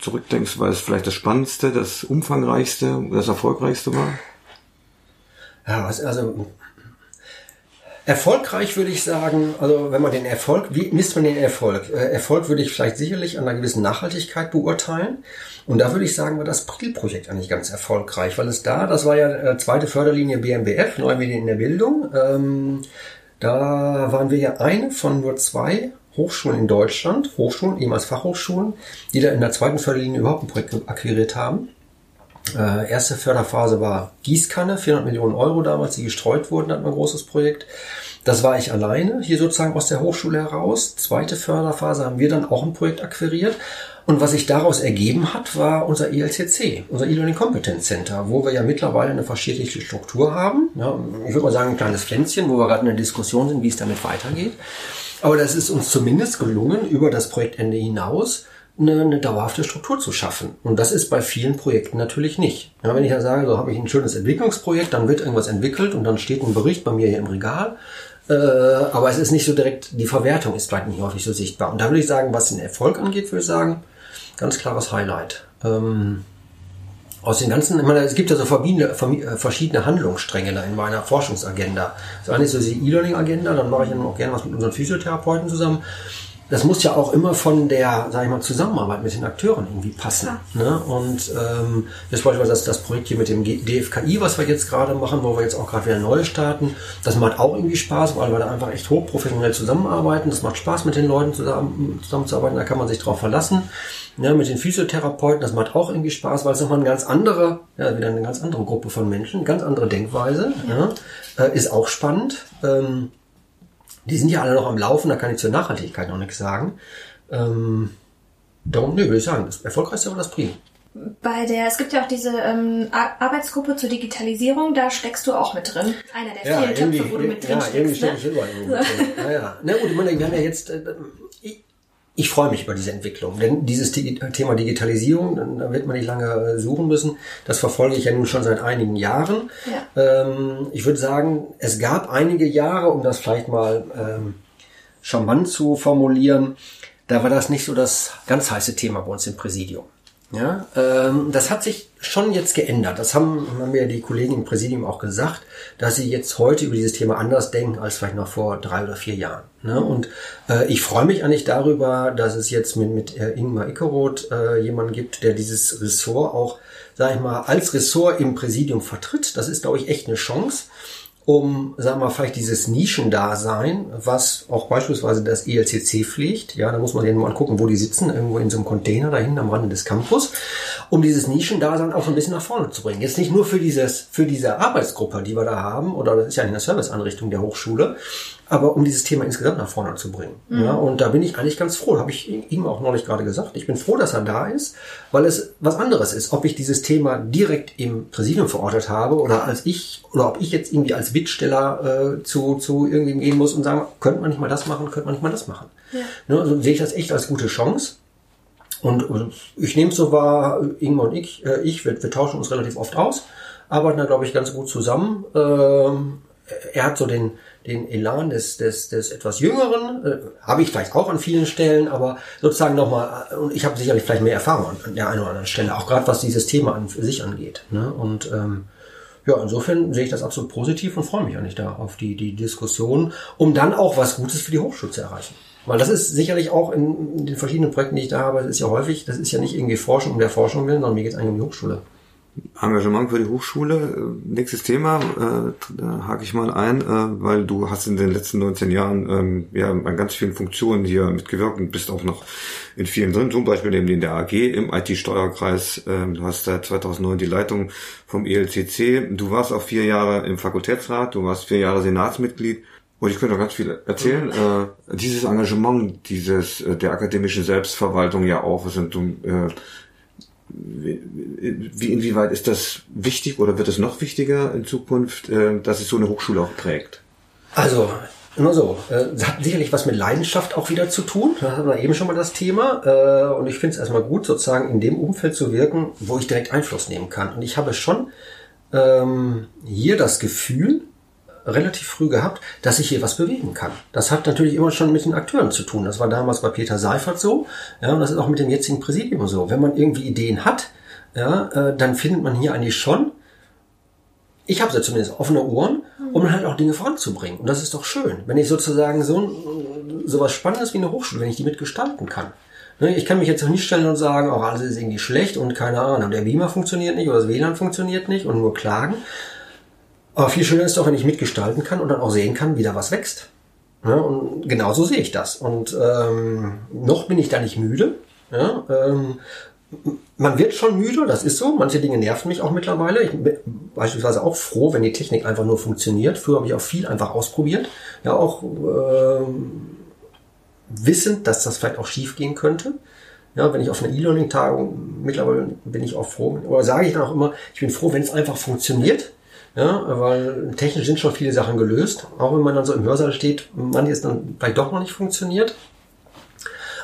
zurückdenkst, weil es vielleicht das Spannendste, das Umfangreichste, das Erfolgreichste war? Ja, also Erfolgreich würde ich sagen, also wenn man den Erfolg, wie misst man den Erfolg? Äh, Erfolg würde ich vielleicht sicherlich an einer gewissen Nachhaltigkeit beurteilen. Und da würde ich sagen, war das Priel-Projekt eigentlich ganz erfolgreich, weil es da, das war ja äh, zweite Förderlinie BMBF, Neue Medien in der Bildung. Ähm, da waren wir ja eine von nur zwei Hochschulen in Deutschland, Hochschulen, ehemals Fachhochschulen, die da in der zweiten Förderlinie überhaupt ein Projekt akquiriert haben. Äh, erste Förderphase war Gießkanne, 400 Millionen Euro damals, die gestreut wurden, hatten wir ein großes Projekt. Das war ich alleine, hier sozusagen aus der Hochschule heraus. Zweite Förderphase haben wir dann auch ein Projekt akquiriert. Und was sich daraus ergeben hat, war unser ELCC, unser E-Learning Competence Center, wo wir ja mittlerweile eine verschiedene Struktur haben. Ja, ich würde mal sagen, ein kleines Pflänzchen, wo wir gerade in der Diskussion sind, wie es damit weitergeht. Aber das ist uns zumindest gelungen, über das Projektende hinaus eine, eine dauerhafte Struktur zu schaffen. Und das ist bei vielen Projekten natürlich nicht. Ja, wenn ich ja sage, so habe ich ein schönes Entwicklungsprojekt, dann wird irgendwas entwickelt und dann steht ein Bericht bei mir hier im Regal. Äh, aber es ist nicht so direkt, die Verwertung ist vielleicht nicht häufig so sichtbar. Und da würde ich sagen, was den Erfolg angeht, würde ich sagen, ganz klares Highlight. Ähm, aus den ganzen, ich meine, es gibt ja so äh, verschiedene Handlungsstränge da in meiner Forschungsagenda. Das eine ist so die E-Learning-Agenda, dann mache ich dann auch gerne was mit unseren Physiotherapeuten zusammen das muss ja auch immer von der, sag ich mal, Zusammenarbeit mit den Akteuren irgendwie passen. Ja. Ne? Und ähm, jetzt beispielsweise das, das Projekt hier mit dem DFKI, was wir jetzt gerade machen, wo wir jetzt auch gerade wieder neu starten, das macht auch irgendwie Spaß, weil wir da einfach echt hochprofessionell zusammenarbeiten. Das macht Spaß, mit den Leuten zusammen, zusammenzuarbeiten, da kann man sich drauf verlassen. Ja, mit den Physiotherapeuten, das macht auch irgendwie Spaß, weil es nochmal eine ganz andere, ja, wieder eine ganz andere Gruppe von Menschen, ganz andere Denkweise, ja. ja äh, ist auch spannend. Ähm, die sind ja alle noch am Laufen, da kann ich zur Nachhaltigkeit noch nichts sagen. Ähm, darum, nö, würde ich sagen, das erfolgreichste war das Prim. Bei der, es gibt ja auch diese ähm, Arbeitsgruppe zur Digitalisierung, da steckst du auch mit drin. Einer der ja, vielen Töpfe, wo du mit drin ja, steckst. Irgendwie ne? ich immer ja. ja, ja. Na gut, ich meine, wir haben ja jetzt, äh, ich freue mich über diese Entwicklung, denn dieses Thema Digitalisierung, da wird man nicht lange äh, suchen müssen, das verfolge ich ja nun schon seit einigen Jahren. Ja. Ähm, ich würde sagen, es gab einige Jahre, um das vielleicht mal ähm, charmant zu formulieren, da war das nicht so das ganz heiße Thema bei uns im Präsidium. Ja, ähm, das hat sich schon jetzt geändert. Das haben, haben mir die Kollegen im Präsidium auch gesagt, dass sie jetzt heute über dieses Thema anders denken als vielleicht noch vor drei oder vier Jahren. Ne? Und äh, ich freue mich eigentlich darüber, dass es jetzt mit, mit äh, Ingmar Ickeroth äh, jemanden gibt, der dieses Ressort auch, sag ich mal, als Ressort im Präsidium vertritt. Das ist, glaube ich, echt eine Chance um, sagen wir mal, vielleicht dieses Nischendasein, was auch beispielsweise das ELCC pflegt. Ja, da muss man nur mal gucken, wo die sitzen, irgendwo in so einem Container da hinten am Rande des Campus, um dieses Nischendasein auch ein bisschen nach vorne zu bringen. Jetzt nicht nur für dieses, für diese Arbeitsgruppe, die wir da haben, oder das ist ja eine Serviceanrichtung der Hochschule, aber um dieses Thema insgesamt nach vorne zu bringen. Mhm. Ja, und da bin ich eigentlich ganz froh, habe ich ihm auch neulich gerade gesagt. Ich bin froh, dass er da ist, weil es was anderes ist, ob ich dieses Thema direkt im Präsidium verortet habe oder als ich oder ob ich jetzt irgendwie als Bittsteller äh, zu, zu irgendwem gehen muss und sagen, könnte man nicht mal das machen, könnte man nicht mal das machen. Ja. Ne, also sehe ich das echt als gute Chance. Und äh, ich nehme es so wahr, Ingmar und ich, äh, ich wir, wir tauschen uns relativ oft aus, arbeiten da, glaube ich, ganz gut zusammen. Ähm, er hat so den, den Elan des, des, des etwas Jüngeren, äh, habe ich vielleicht auch an vielen Stellen, aber sozusagen nochmal, und ich habe sicherlich vielleicht mehr Erfahrung an, an der einen oder anderen Stelle, auch gerade was dieses Thema an für sich angeht. Ne? Und ähm, ja, insofern sehe ich das absolut positiv und freue mich eigentlich da auf die, die Diskussion, um dann auch was Gutes für die Hochschule zu erreichen. Weil das ist sicherlich auch in den verschiedenen Projekten, die ich da habe, das ist ja häufig, das ist ja nicht irgendwie Forschung um der Forschung willen, sondern mir geht es eigentlich um die Hochschule. Engagement für die Hochschule. Äh, nächstes Thema, äh, da hake ich mal ein, äh, weil du hast in den letzten 19 Jahren ähm, ja an ganz vielen Funktionen hier mitgewirkt und bist auch noch in vielen drin, zum Beispiel eben in der AG im IT-Steuerkreis. Ähm, du hast seit 2009 die Leitung vom ELCC. Du warst auch vier Jahre im Fakultätsrat, du warst vier Jahre Senatsmitglied. Und ich könnte noch ganz viel erzählen. Äh, dieses Engagement, dieses äh, der akademischen Selbstverwaltung ja auch, sind äh, wie, inwieweit ist das wichtig oder wird es noch wichtiger in Zukunft, äh, dass es so eine Hochschule auch prägt? Also, nur so. Äh, das hat sicherlich was mit Leidenschaft auch wieder zu tun. Da hatten wir eben schon mal das Thema. Äh, und ich finde es erstmal gut, sozusagen in dem Umfeld zu wirken, wo ich direkt Einfluss nehmen kann. Und ich habe schon ähm, hier das Gefühl, relativ früh gehabt, dass ich hier was bewegen kann. Das hat natürlich immer schon mit den Akteuren zu tun. Das war damals bei Peter Seifert so, ja, und das ist auch mit dem jetzigen Präsidium so. Wenn man irgendwie Ideen hat, ja, äh, dann findet man hier eigentlich schon, ich habe ja zumindest offene Ohren, um halt auch Dinge voranzubringen. Und das ist doch schön, wenn ich sozusagen so, so was Spannendes wie eine Hochschule, wenn ich die mitgestalten kann. Ne, ich kann mich jetzt auch nicht stellen und sagen, auch alles ist irgendwie schlecht und keine Ahnung, der Beamer funktioniert nicht oder das WLAN funktioniert nicht und nur klagen. Aber viel schöner ist doch, wenn ich mitgestalten kann und dann auch sehen kann, wie da was wächst. Ja, und genauso sehe ich das. Und ähm, noch bin ich da nicht müde. Ja, ähm, man wird schon müde, das ist so. Manche Dinge nerven mich auch mittlerweile. Ich bin beispielsweise auch froh, wenn die Technik einfach nur funktioniert. Früher habe ich auch viel einfach ausprobiert. Ja, auch ähm, wissend, dass das vielleicht auch schief gehen könnte. Ja, wenn ich auf einer E-Learning-Tagung, mittlerweile bin ich auch froh, oder sage ich dann auch immer, ich bin froh, wenn es einfach funktioniert. Ja, weil technisch sind schon viele Sachen gelöst. Auch wenn man dann so im Hörsaal steht, manches dann vielleicht doch noch nicht funktioniert.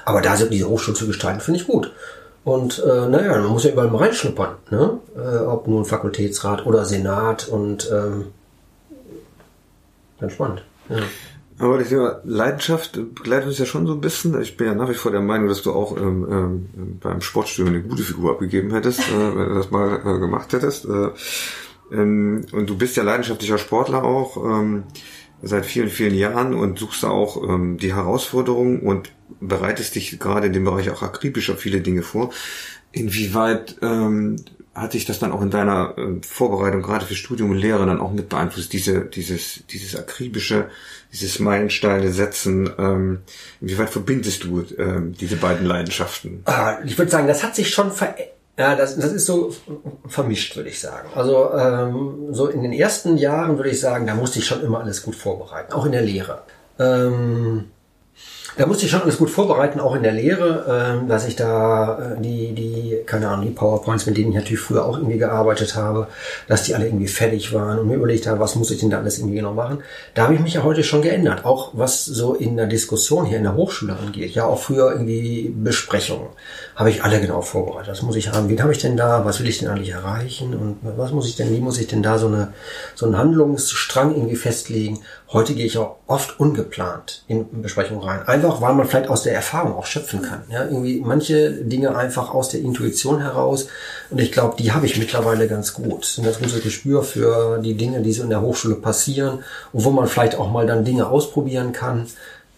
Aber da diese Hochschule zu gestalten, finde ich gut. Und äh, naja, man muss ja überall mal reinschnuppern. Ne? Äh, ob nun Fakultätsrat oder Senat und ähm, ganz spannend. Ja. Aber ich denke, Leidenschaft begleitet uns ja schon so ein bisschen. Ich bin ja nach wie vor der Meinung, dass du auch ähm, ähm, beim Sportstudium eine gute Figur abgegeben hättest, äh, wenn du das mal äh, gemacht hättest. Äh, ähm, und du bist ja leidenschaftlicher Sportler auch ähm, seit vielen, vielen Jahren und suchst da auch ähm, die Herausforderungen und bereitest dich gerade in dem Bereich auch akribisch auf viele Dinge vor. Inwieweit ähm, hat sich das dann auch in deiner äh, Vorbereitung gerade für Studium und Lehre dann auch mit beeinflusst, diese, dieses, dieses akribische, dieses Meilensteine setzen? Ähm, inwieweit verbindest du ähm, diese beiden Leidenschaften? Ah, ich würde sagen, das hat sich schon verändert ja, das, das ist so vermischt, würde ich sagen. Also ähm, so in den ersten Jahren würde ich sagen, da musste ich schon immer alles gut vorbereiten, auch in der Lehre. Ähm, da musste ich schon alles gut vorbereiten, auch in der Lehre, äh, dass ich da äh, die, die, keine Ahnung, die PowerPoints, mit denen ich natürlich früher auch irgendwie gearbeitet habe, dass die alle irgendwie fertig waren und mir überlegt habe, was muss ich denn da alles irgendwie genau machen. Da habe ich mich ja heute schon geändert, auch was so in der Diskussion hier in der Hochschule angeht. Ja, auch früher irgendwie Besprechungen habe ich alle genau vorbereitet. Was muss ich haben? Wen habe ich denn da? Was will ich denn eigentlich erreichen? Und was muss ich denn, wie muss ich denn da so eine, so einen Handlungsstrang irgendwie festlegen? Heute gehe ich auch oft ungeplant in Besprechungen rein. Einfach, weil man vielleicht aus der Erfahrung auch schöpfen kann. Ja, irgendwie manche Dinge einfach aus der Intuition heraus. Und ich glaube, die habe ich mittlerweile ganz gut. Ein ganz gutes Gespür für die Dinge, die so in der Hochschule passieren und wo man vielleicht auch mal dann Dinge ausprobieren kann.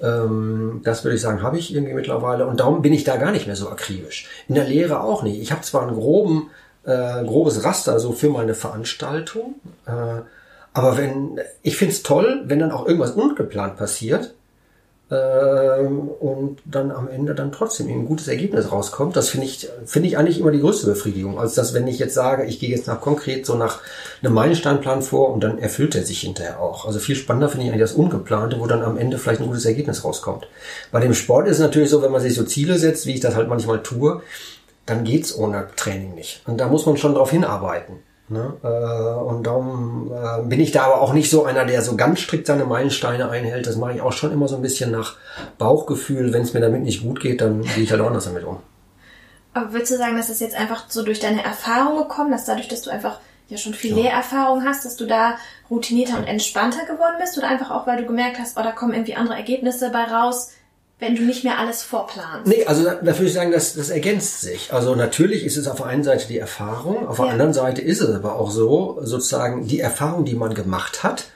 Ähm, das würde ich sagen, habe ich irgendwie mittlerweile. Und darum bin ich da gar nicht mehr so akribisch. In der Lehre auch nicht. Ich habe zwar einen groben, äh, grobes Raster so für meine Veranstaltung. Äh, aber wenn, ich find's toll, wenn dann auch irgendwas ungeplant passiert ähm, und dann am Ende dann trotzdem ein gutes Ergebnis rauskommt. Das finde ich, finde ich eigentlich immer die größte Befriedigung, als dass wenn ich jetzt sage, ich gehe jetzt nach konkret so nach einem Meilensteinplan vor und dann erfüllt er sich hinterher auch. Also viel spannender finde ich eigentlich das Ungeplante, wo dann am Ende vielleicht ein gutes Ergebnis rauskommt. Bei dem Sport ist es natürlich so, wenn man sich so Ziele setzt, wie ich das halt manchmal tue, dann geht's ohne Training nicht. Und da muss man schon drauf hinarbeiten. Ne? Äh, und darum äh, bin ich da aber auch nicht so einer, der so ganz strikt seine Meilensteine einhält. Das mache ich auch schon immer so ein bisschen nach Bauchgefühl. Wenn es mir damit nicht gut geht, dann gehe ich halt auch anders damit um. Aber würdest du sagen, dass das jetzt einfach so durch deine Erfahrung gekommen, dass dadurch, dass du einfach ja schon viel ja. Lehrerfahrung hast, dass du da routinierter und entspannter geworden bist oder einfach auch, weil du gemerkt hast, oh, da kommen irgendwie andere Ergebnisse bei raus, wenn du nicht mehr alles vorplanst. Nee, also da, da würde ich sagen, das, das ergänzt sich. Also natürlich ist es auf der einen Seite die Erfahrung, auf der ja. anderen Seite ist es aber auch so, sozusagen die Erfahrung, die man gemacht hat,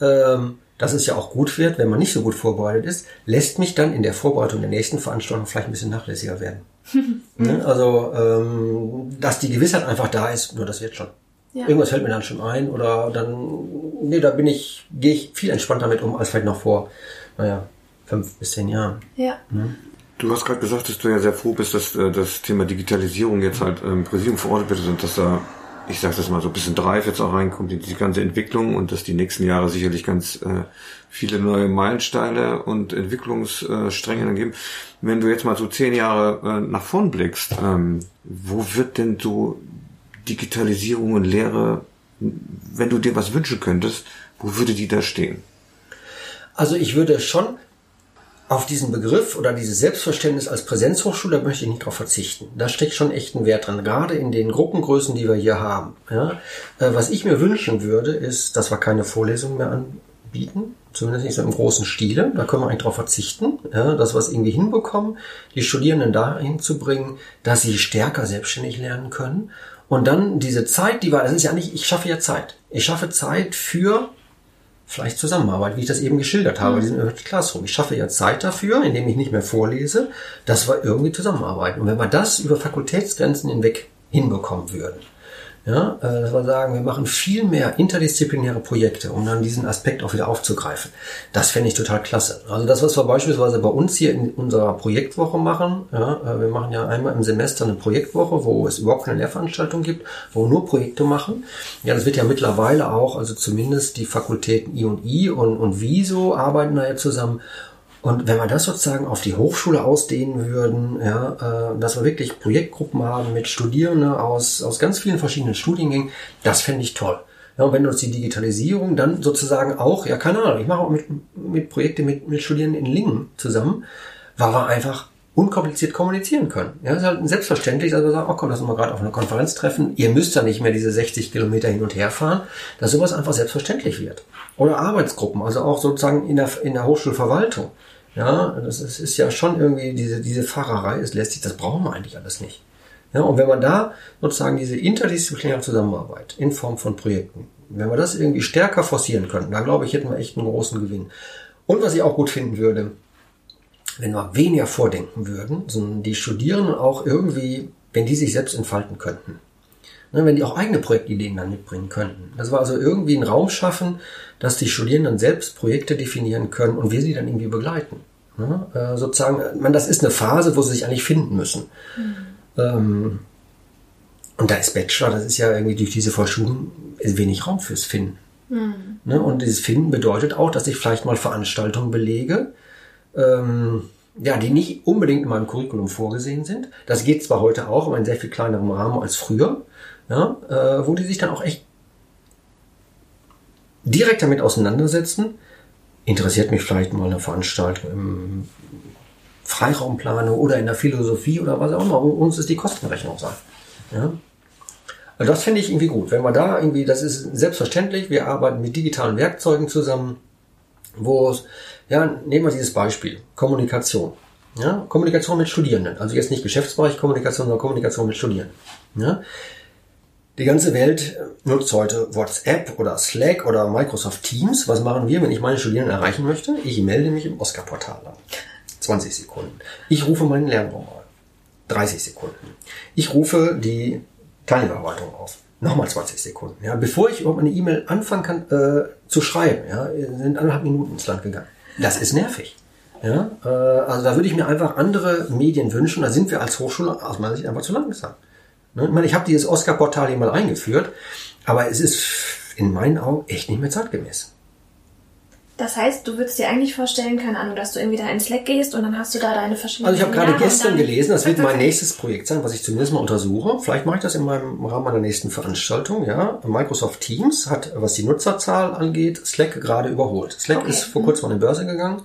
ähm, dass es ja auch gut wird, wenn man nicht so gut vorbereitet ist, lässt mich dann in der Vorbereitung der nächsten Veranstaltung vielleicht ein bisschen nachlässiger werden. ne? Also, ähm, dass die Gewissheit einfach da ist, nur das wird schon. Ja. Irgendwas fällt mir dann schon ein oder dann, nee, da bin ich, gehe ich viel entspannter damit um als vielleicht noch vor, naja, fünf bis zehn Jahren. Ja. Ne? Du hast gerade gesagt, dass du ja sehr froh bist, dass äh, das Thema Digitalisierung jetzt halt im Präsidium verortet wird und dass da, ich sage das mal so ein bisschen Drive jetzt auch reinkommt in die ganze Entwicklung und dass die nächsten Jahre sicherlich ganz äh, viele neue Meilensteine und Entwicklungsstränge dann geben. Wenn du jetzt mal so zehn Jahre äh, nach vorn blickst, ähm, wo wird denn so Digitalisierung und Lehre, wenn du dir was wünschen könntest, wo würde die da stehen? Also ich würde schon auf diesen Begriff oder dieses Selbstverständnis als Präsenzhochschule, möchte ich nicht drauf verzichten. Da steckt schon echt ein Wert dran, gerade in den Gruppengrößen, die wir hier haben. Ja, äh, was ich mir wünschen würde, ist, dass wir keine Vorlesungen mehr anbieten, zumindest nicht so im großen Stile. Da können wir eigentlich drauf verzichten, ja, dass wir es irgendwie hinbekommen, die Studierenden dahin zu bringen, dass sie stärker selbstständig lernen können und dann diese Zeit, die war, das ist ja nicht, ich schaffe ja Zeit. Ich schaffe Zeit für vielleicht Zusammenarbeit, wie ich das eben geschildert habe, mhm. diesen Classroom. Ich schaffe ja Zeit dafür, indem ich nicht mehr vorlese, dass wir irgendwie zusammenarbeiten. Und wenn wir das über Fakultätsgrenzen hinweg hinbekommen würden, ja, äh, dass wir sagen, wir machen viel mehr interdisziplinäre Projekte, um dann diesen Aspekt auch wieder aufzugreifen. Das fände ich total klasse. Also das, was wir beispielsweise bei uns hier in unserer Projektwoche machen, ja, äh, wir machen ja einmal im Semester eine Projektwoche, wo es überhaupt keine Lehrveranstaltung gibt, wo nur Projekte machen. Ja, das wird ja mittlerweile auch, also zumindest die Fakultäten I und I und, und Wieso arbeiten da ja zusammen und wenn wir das sozusagen auf die Hochschule ausdehnen würden, ja, äh, dass wir wirklich Projektgruppen haben mit Studierenden aus, aus ganz vielen verschiedenen Studiengängen, das fände ich toll. Ja, und wenn uns die Digitalisierung dann sozusagen auch, ja, keine Ahnung, ich mache auch mit, mit Projekte mit, mit Studierenden in Lingen zusammen, weil wir einfach unkompliziert kommunizieren können. Ja, das ist halt selbstverständlich, dass wir sagen, oh komm, lass uns mal gerade auf einer Konferenz treffen. Ihr müsst ja nicht mehr diese 60 Kilometer hin und her fahren, dass sowas einfach selbstverständlich wird. Oder Arbeitsgruppen, also auch sozusagen in der, in der Hochschulverwaltung. Ja, das ist, ist ja schon irgendwie diese, diese Fahrerei, es lässt sich, das brauchen wir eigentlich alles nicht. Ja, und wenn man da sozusagen diese interdisziplinäre Zusammenarbeit in Form von Projekten, wenn wir das irgendwie stärker forcieren könnten, dann glaube ich, hätten wir echt einen großen Gewinn. Und was ich auch gut finden würde, wenn wir weniger vordenken würden, sondern die Studierenden auch irgendwie, wenn die sich selbst entfalten könnten. Ne, wenn die auch eigene Projektideen dann mitbringen könnten. Das war also irgendwie einen Raum schaffen, dass die Studierenden selbst Projekte definieren können und wir sie dann irgendwie begleiten. Ne? Äh, sozusagen, man, das ist eine Phase, wo sie sich eigentlich finden müssen. Mhm. Ähm, und da ist Bachelor, das ist ja irgendwie durch diese Vorschulung wenig Raum fürs Finden. Mhm. Ne? Und dieses Finden bedeutet auch, dass ich vielleicht mal Veranstaltungen belege, ähm, ja, die nicht unbedingt in meinem Curriculum vorgesehen sind. Das geht zwar heute auch, aber in sehr viel kleinerem Rahmen als früher ja, äh, wo die sich dann auch echt direkt damit auseinandersetzen. Interessiert mich vielleicht mal eine Veranstaltung im Freiraumplanung oder in der Philosophie oder was auch immer. Uns ist die Kostenrechnung sein. Ja? Also das finde ich irgendwie gut. Wenn man da irgendwie, das ist selbstverständlich, wir arbeiten mit digitalen Werkzeugen zusammen, wo es, ja, nehmen wir dieses Beispiel, Kommunikation. Ja, Kommunikation mit Studierenden. Also jetzt nicht Geschäftsbereich Kommunikation, sondern Kommunikation mit Studierenden. Ja, die ganze Welt nutzt heute WhatsApp oder Slack oder Microsoft Teams. Was machen wir, wenn ich meine Studierenden erreichen möchte? Ich melde mich im Oscar-Portal an. 20 Sekunden. Ich rufe meinen Lernraum an. 30 Sekunden. Ich rufe die Teilnehmerverwaltung auf. Nochmal 20 Sekunden. Ja, bevor ich überhaupt eine E-Mail anfangen kann äh, zu schreiben, ja, sind anderthalb Minuten ins Land gegangen. Das ist nervig. Ja, äh, also da würde ich mir einfach andere Medien wünschen. Da sind wir als Hochschule aus meiner Sicht einfach zu langsam. Ne? Ich meine, ich habe dieses Oscar-Portal hier mal eingeführt, aber es ist in meinen Augen echt nicht mehr zeitgemäß. Das heißt, du würdest dir eigentlich vorstellen, keine Ahnung, dass du irgendwie da in Slack gehst und dann hast du da deine verschiedenen. Also ich habe gerade gestern gelesen, das wird mein nächstes Projekt sein, was ich zumindest mal untersuche. Vielleicht mache ich das in meinem Rahmen meiner nächsten Veranstaltung. Ja, Microsoft Teams hat, was die Nutzerzahl angeht, Slack gerade überholt. Slack okay. ist vor kurzem an die Börse gegangen.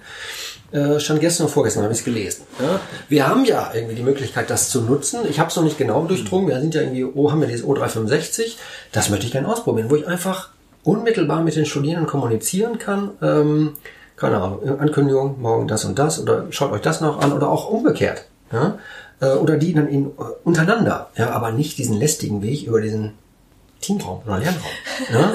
Äh, schon gestern oder vorgestern habe ich es gelesen. Ja? Wir haben ja irgendwie die Möglichkeit, das zu nutzen. Ich habe es noch nicht genau durchdrungen. Wir sind ja irgendwie, oh, haben wir dieses O365. Das möchte ich gerne ausprobieren, wo ich einfach unmittelbar mit den Studierenden kommunizieren kann. Ähm, keine Ahnung, Ankündigung, morgen das und das oder schaut euch das noch an oder auch umgekehrt. Ja? Äh, oder die dann in, untereinander, ja, aber nicht diesen lästigen Weg über diesen Teamraum oder Lernraum. Ja?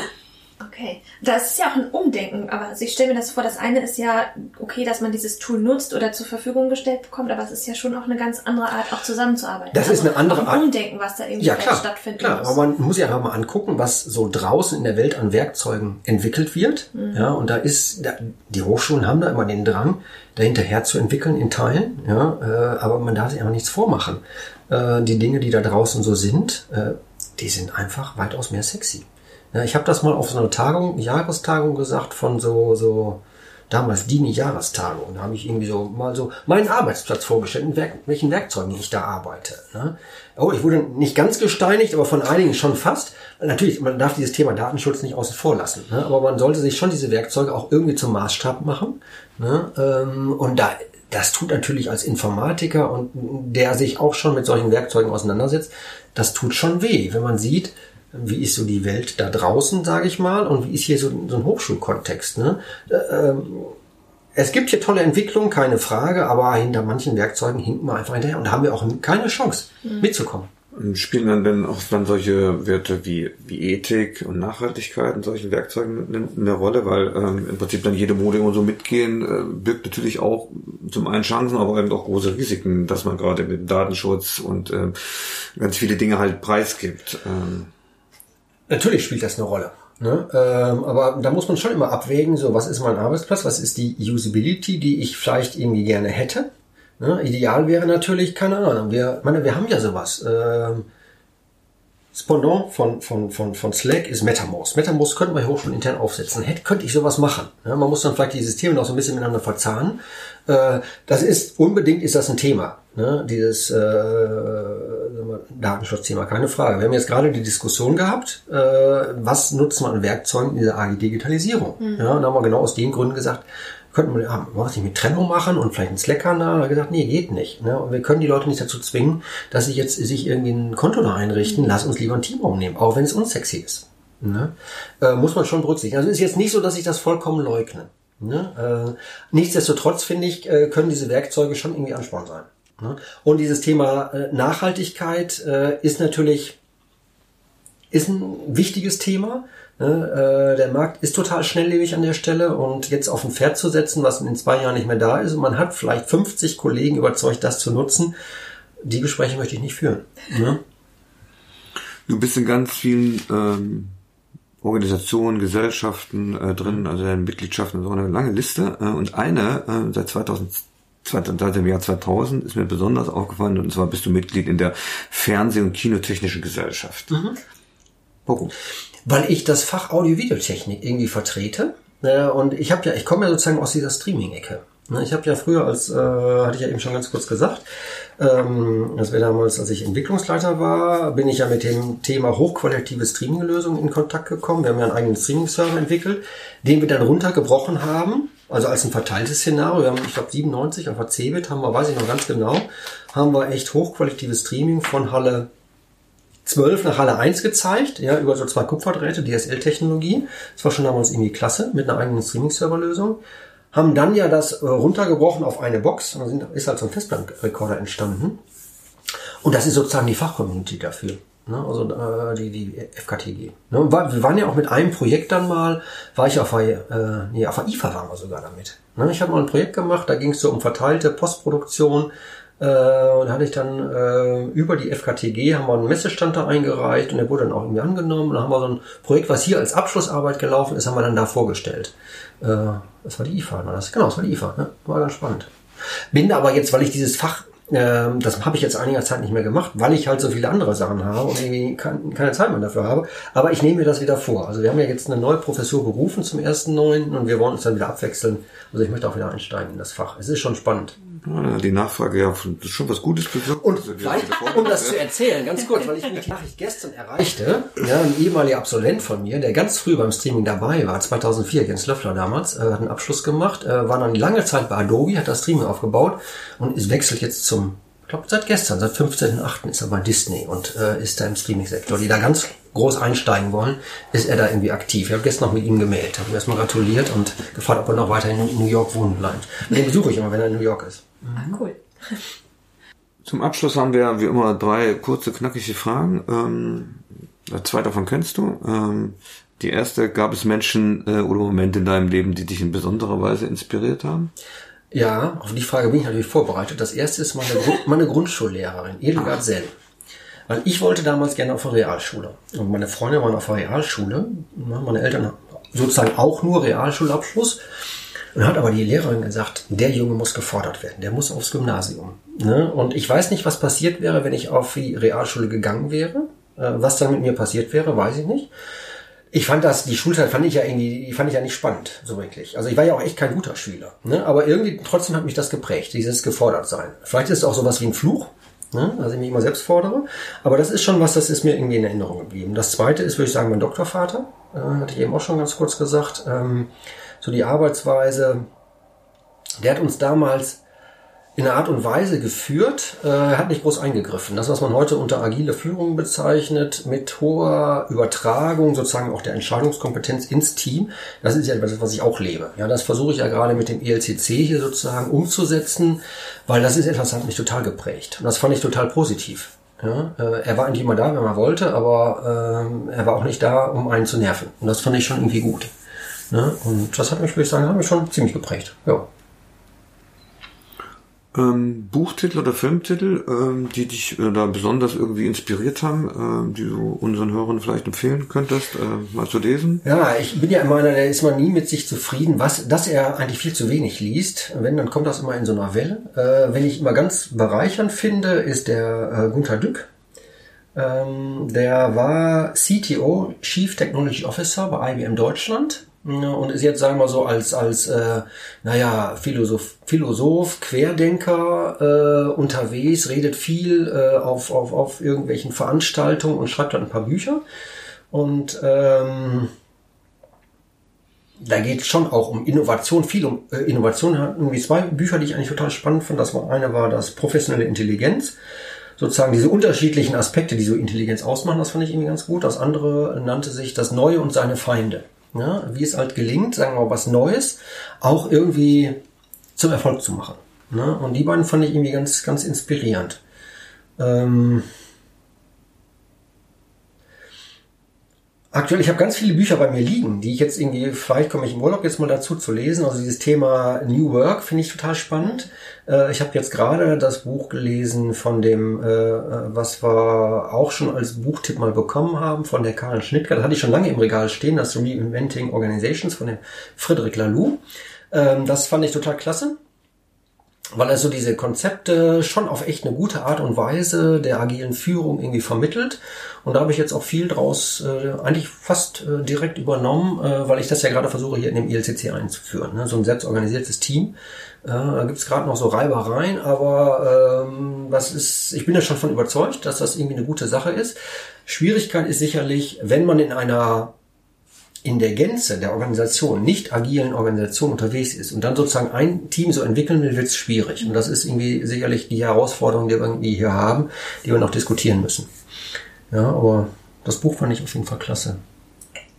Okay, das ist ja auch ein Umdenken, aber also ich stelle mir das vor, das eine ist ja okay, dass man dieses Tool nutzt oder zur Verfügung gestellt bekommt, aber es ist ja schon auch eine ganz andere Art, auch zusammenzuarbeiten. Das also ist eine andere ein Umdenken, was da irgendwie ja, klar, stattfindet. Klar, muss. aber man muss ja einfach mal angucken, was so draußen in der Welt an Werkzeugen entwickelt wird. Mhm. Ja, und da ist, die Hochschulen haben da immer den Drang, dahinterher zu entwickeln in Teilen, ja, äh, aber man darf sich einfach nichts vormachen. Äh, die Dinge, die da draußen so sind, äh, die sind einfach weitaus mehr sexy. Ja, ich habe das mal auf so einer Tagung, Jahrestagung gesagt von so, so damals Dini-Jahrestagung. Da habe ich irgendwie so mal so meinen Arbeitsplatz vorgestellt, Werk, welchen Werkzeugen ich da arbeite. Ne? Oh, ich wurde nicht ganz gesteinigt, aber von einigen schon fast. Natürlich, man darf dieses Thema Datenschutz nicht außen vor lassen. Ne? Aber man sollte sich schon diese Werkzeuge auch irgendwie zum Maßstab machen. Ne? Ähm, und da, das tut natürlich als Informatiker und der sich auch schon mit solchen Werkzeugen auseinandersetzt, das tut schon weh, wenn man sieht, wie ist so die Welt da draußen, sage ich mal, und wie ist hier so, so ein Hochschulkontext. Ne? Äh, ähm, es gibt hier tolle Entwicklungen, keine Frage, aber hinter manchen Werkzeugen hinken wir einfach hinterher und da haben wir auch keine Chance mhm. mitzukommen. Spielen dann denn auch dann solche Werte wie, wie Ethik und Nachhaltigkeit in solchen Werkzeugen eine, eine Rolle, weil ähm, im Prinzip dann jede Mode immer so mitgehen, äh, birgt natürlich auch zum einen Chancen, aber eben auch große Risiken, dass man gerade mit Datenschutz und ähm, ganz viele Dinge halt preisgibt. Ähm. Natürlich spielt das eine Rolle. Ne? Ähm, aber da muss man schon immer abwägen, so was ist mein Arbeitsplatz, was ist die Usability, die ich vielleicht irgendwie gerne hätte. Ne? Ideal wäre natürlich, keine Ahnung, wir, meine, wir haben ja sowas. Ähm, das Pendant von, von, von, von Slack ist MetaMost. MetaMost könnten wir Hochschulen intern aufsetzen. Hätte, könnte ich sowas machen. Ja, man muss dann vielleicht die Systeme noch so ein bisschen miteinander verzahnen. Äh, das ist, unbedingt ist das ein Thema. Ne? Dieses äh, Datenschutzthema, keine Frage. Wir haben jetzt gerade die Diskussion gehabt, äh, was nutzt man an Werkzeugen in dieser AG-Digitalisierung. Mhm. Ja, da haben wir genau aus den Gründen gesagt, könnten wir ja, was nicht mit Trennung machen und vielleicht einen Slack-Kanal. Da gesagt, nee, geht nicht. Ne? Und wir können die Leute nicht dazu zwingen, dass sie jetzt sich irgendwie ein Konto da einrichten. Lass uns lieber ein Teamraum nehmen, auch wenn es unsexy ist. Ne? Äh, muss man schon berücksichtigen. Also ist jetzt nicht so, dass ich das vollkommen leugne. Ne? Äh, nichtsdestotrotz finde ich, äh, können diese Werkzeuge schon irgendwie Ansporn sein. Ne? Und dieses Thema äh, Nachhaltigkeit äh, ist natürlich ist ein wichtiges Thema. Ne? Äh, der Markt ist total schnelllebig an der Stelle und jetzt auf ein Pferd zu setzen, was in zwei Jahren nicht mehr da ist und man hat vielleicht 50 Kollegen überzeugt, das zu nutzen, die Gespräche möchte ich nicht führen. Ne? Du bist in ganz vielen ähm, Organisationen, Gesellschaften äh, drin, also in Mitgliedschaften, so eine lange Liste. Äh, und eine äh, seit 2000 seit dem Jahr 2000 ist mir besonders aufgefallen, und zwar bist du Mitglied in der Fernseh- und Kinotechnischen Gesellschaft. Mhm. Warum? Weil ich das Fach Audio-Videotechnik irgendwie vertrete. Äh, und ich habe ja, ich komme ja sozusagen aus dieser Streaming-Ecke. Ne, ich habe ja früher, als äh, hatte ich ja eben schon ganz kurz gesagt, ähm, das wäre damals, als ich Entwicklungsleiter war, bin ich ja mit dem Thema hochqualitative Streaming-Lösungen in Kontakt gekommen. Wir haben ja einen eigenen Streaming-Server entwickelt, den wir dann runtergebrochen haben, also als ein verteiltes Szenario. Wir haben, ich glaube, 97 auf Cebit haben wir, weiß ich noch ganz genau, haben wir echt hochqualitatives Streaming von Halle 12 nach Halle 1 gezeigt, ja, über so zwei Kupferdrähte, DSL-Technologie. Das war schon damals irgendwie klasse, mit einer eigenen Streaming-Server-Lösung haben dann ja das äh, runtergebrochen auf eine Box und dann ist halt so ein Festplattenrekorder entstanden. Und das ist sozusagen die Fachcommunity dafür. Ne? Also äh, die, die FKTG. Ne? Wir waren ja auch mit einem Projekt dann mal, war ich auf der, äh, nee, auf der IFA waren wir sogar damit. Ne? Ich habe mal ein Projekt gemacht, da ging es so um verteilte Postproduktion. Äh, und hatte ich dann äh, über die FKTG haben wir einen Messestand da eingereicht und der wurde dann auch irgendwie angenommen. Und dann haben wir so ein Projekt, was hier als Abschlussarbeit gelaufen ist, haben wir dann da vorgestellt. Äh, das war die IFA, war das? Genau, das war die IFA. Ne? War ganz spannend. Bin aber jetzt, weil ich dieses Fach, äh, das habe ich jetzt einiger Zeit nicht mehr gemacht, weil ich halt so viele andere Sachen habe und irgendwie keine Zeit mehr dafür habe. Aber ich nehme mir das wieder vor. Also wir haben ja jetzt eine neue Professur berufen zum 1.9. und wir wollen uns dann wieder abwechseln. Also ich möchte auch wieder einsteigen in das Fach. Es ist schon spannend. Ja, die Nachfrage ja schon was Gutes bewirkt. Und also, vielleicht, um das zu erzählen, ganz kurz, weil ich mich die Nachricht gestern erreichte, ja, ein ehemaliger Absolvent von mir, der ganz früh beim Streaming dabei war, 2004, Jens Löffler damals, äh, hat einen Abschluss gemacht, äh, war dann lange Zeit bei Adobe, hat das Streaming aufgebaut und ist wechselt jetzt zum glaube, seit gestern, seit 15.8. ist er bei Disney und äh, ist da im Streaming-Sektor. Die da ganz groß einsteigen wollen, ist er da irgendwie aktiv. Ich habe gestern noch mit ihm gemeldet, habe ihm erstmal gratuliert und gefragt, ob er noch weiter in New York wohnen bleibt. Den besuche ich immer, wenn er in New York ist. Ah, cool. Zum Abschluss haben wir wie immer drei kurze, knackige Fragen. Ähm, zwei davon kennst du. Ähm, Die erste, gab es Menschen äh, oder Momente in deinem Leben, die dich in besonderer Weise inspiriert haben? Ja, auf die Frage bin ich natürlich vorbereitet. Das erste ist meine, Grund, meine Grundschullehrerin, Edelgard Sell. Weil ich wollte damals gerne auf eine Realschule. Und meine Freunde waren auf der Realschule. Meine Eltern sozusagen auch nur Realschulabschluss. Und hat aber die Lehrerin gesagt, der Junge muss gefordert werden, der muss aufs Gymnasium. Ne? Und ich weiß nicht, was passiert wäre, wenn ich auf die Realschule gegangen wäre. Äh, was dann mit mir passiert wäre, weiß ich nicht. Ich fand das, die Schulzeit fand ich ja irgendwie, die fand ich ja nicht spannend, so wirklich. Also ich war ja auch echt kein guter Schüler. Ne? Aber irgendwie trotzdem hat mich das geprägt, dieses gefordert sein. Vielleicht ist es auch sowas wie ein Fluch, ne? also ich mich immer selbst fordere. Aber das ist schon was, das ist mir irgendwie in Erinnerung geblieben. Das zweite ist, würde ich sagen, mein Doktorvater. Äh, hatte ich eben auch schon ganz kurz gesagt. Ähm, so die Arbeitsweise, der hat uns damals in einer Art und Weise geführt, äh, hat nicht groß eingegriffen. Das, was man heute unter agile Führung bezeichnet, mit hoher Übertragung sozusagen auch der Entscheidungskompetenz ins Team, das ist ja etwas, was ich auch lebe. Ja, das versuche ich ja gerade mit dem ELCC hier sozusagen umzusetzen, weil das ist etwas, das hat mich total geprägt. Und das fand ich total positiv. Ja, äh, er war eigentlich immer da, wenn man wollte, aber äh, er war auch nicht da, um einen zu nerven. Und das fand ich schon irgendwie gut. Ne? Und das hat mich, würde ich sagen, hat mich schon ziemlich geprägt. Ja. Ähm, Buchtitel oder Filmtitel, ähm, die dich äh, da besonders irgendwie inspiriert haben, ähm, die du unseren Hörern vielleicht empfehlen könntest, äh, mal zu lesen? Ja, ich bin ja immer einer, der ist mal nie mit sich zufrieden, was, dass er eigentlich viel zu wenig liest. Wenn, dann kommt das immer in so einer Welle. Äh, wenn ich immer ganz bereichernd finde, ist der äh, Gunther Dück. Ähm, der war CTO, Chief Technology Officer bei IBM Deutschland und ist jetzt, sagen wir so, als, als äh, naja, Philosoph, Philosoph Querdenker äh, unterwegs, redet viel äh, auf, auf, auf irgendwelchen Veranstaltungen und schreibt dann ein paar Bücher. Und ähm, da geht es schon auch um Innovation, viel um äh, Innovation. Irgendwie zwei Bücher, die ich eigentlich total spannend fand. Das war eine war das professionelle Intelligenz. Sozusagen diese unterschiedlichen Aspekte, die so Intelligenz ausmachen, das fand ich irgendwie ganz gut. Das andere nannte sich das Neue und seine Feinde ja, wie es halt gelingt, sagen wir mal was Neues, auch irgendwie zum Erfolg zu machen. Ne? Und die beiden fand ich irgendwie ganz, ganz inspirierend. Ähm Aktuell, ich habe ganz viele Bücher bei mir liegen, die ich jetzt irgendwie, vielleicht komme ich im Urlaub jetzt mal dazu zu lesen. Also dieses Thema New Work finde ich total spannend. Äh, ich habe jetzt gerade das Buch gelesen von dem, äh, was wir auch schon als Buchtipp mal bekommen haben, von der Karin Schnittger. Das hatte ich schon lange im Regal stehen, das Reinventing Organizations von dem Frederic Laloux. Ähm, das fand ich total klasse weil er so diese Konzepte schon auf echt eine gute Art und Weise der agilen Führung irgendwie vermittelt. Und da habe ich jetzt auch viel draus äh, eigentlich fast äh, direkt übernommen, äh, weil ich das ja gerade versuche hier in dem ILCC einzuführen. Ne? So ein selbstorganisiertes Team. Äh, da gibt's gerade noch so Reibereien, aber ähm, was ist, ich bin ja schon von überzeugt, dass das irgendwie eine gute Sache ist. Schwierigkeit ist sicherlich, wenn man in einer in der Gänze der Organisation, nicht agilen Organisation unterwegs ist und dann sozusagen ein Team so entwickeln will, wird es schwierig. Und das ist irgendwie sicherlich die Herausforderung, die wir irgendwie hier haben, die wir noch diskutieren müssen. Ja, aber das Buch fand ich auf jeden Fall klasse.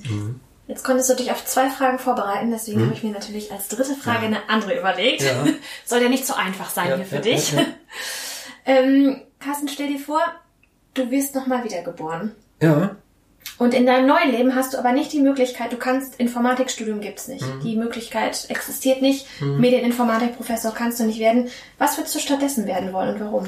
Mhm. Jetzt konntest du dich auf zwei Fragen vorbereiten, deswegen mhm. habe ich mir natürlich als dritte Frage ja. eine andere überlegt. Ja. Soll ja nicht so einfach sein ja, hier für dich. ähm, Carsten, stell dir vor, du wirst nochmal wiedergeboren. Ja. Und in deinem neuen Leben hast du aber nicht die Möglichkeit, du kannst, Informatikstudium gibt's nicht. Mhm. Die Möglichkeit existiert nicht. Mhm. Medieninformatikprofessor kannst du nicht werden. Was würdest du stattdessen werden wollen und warum?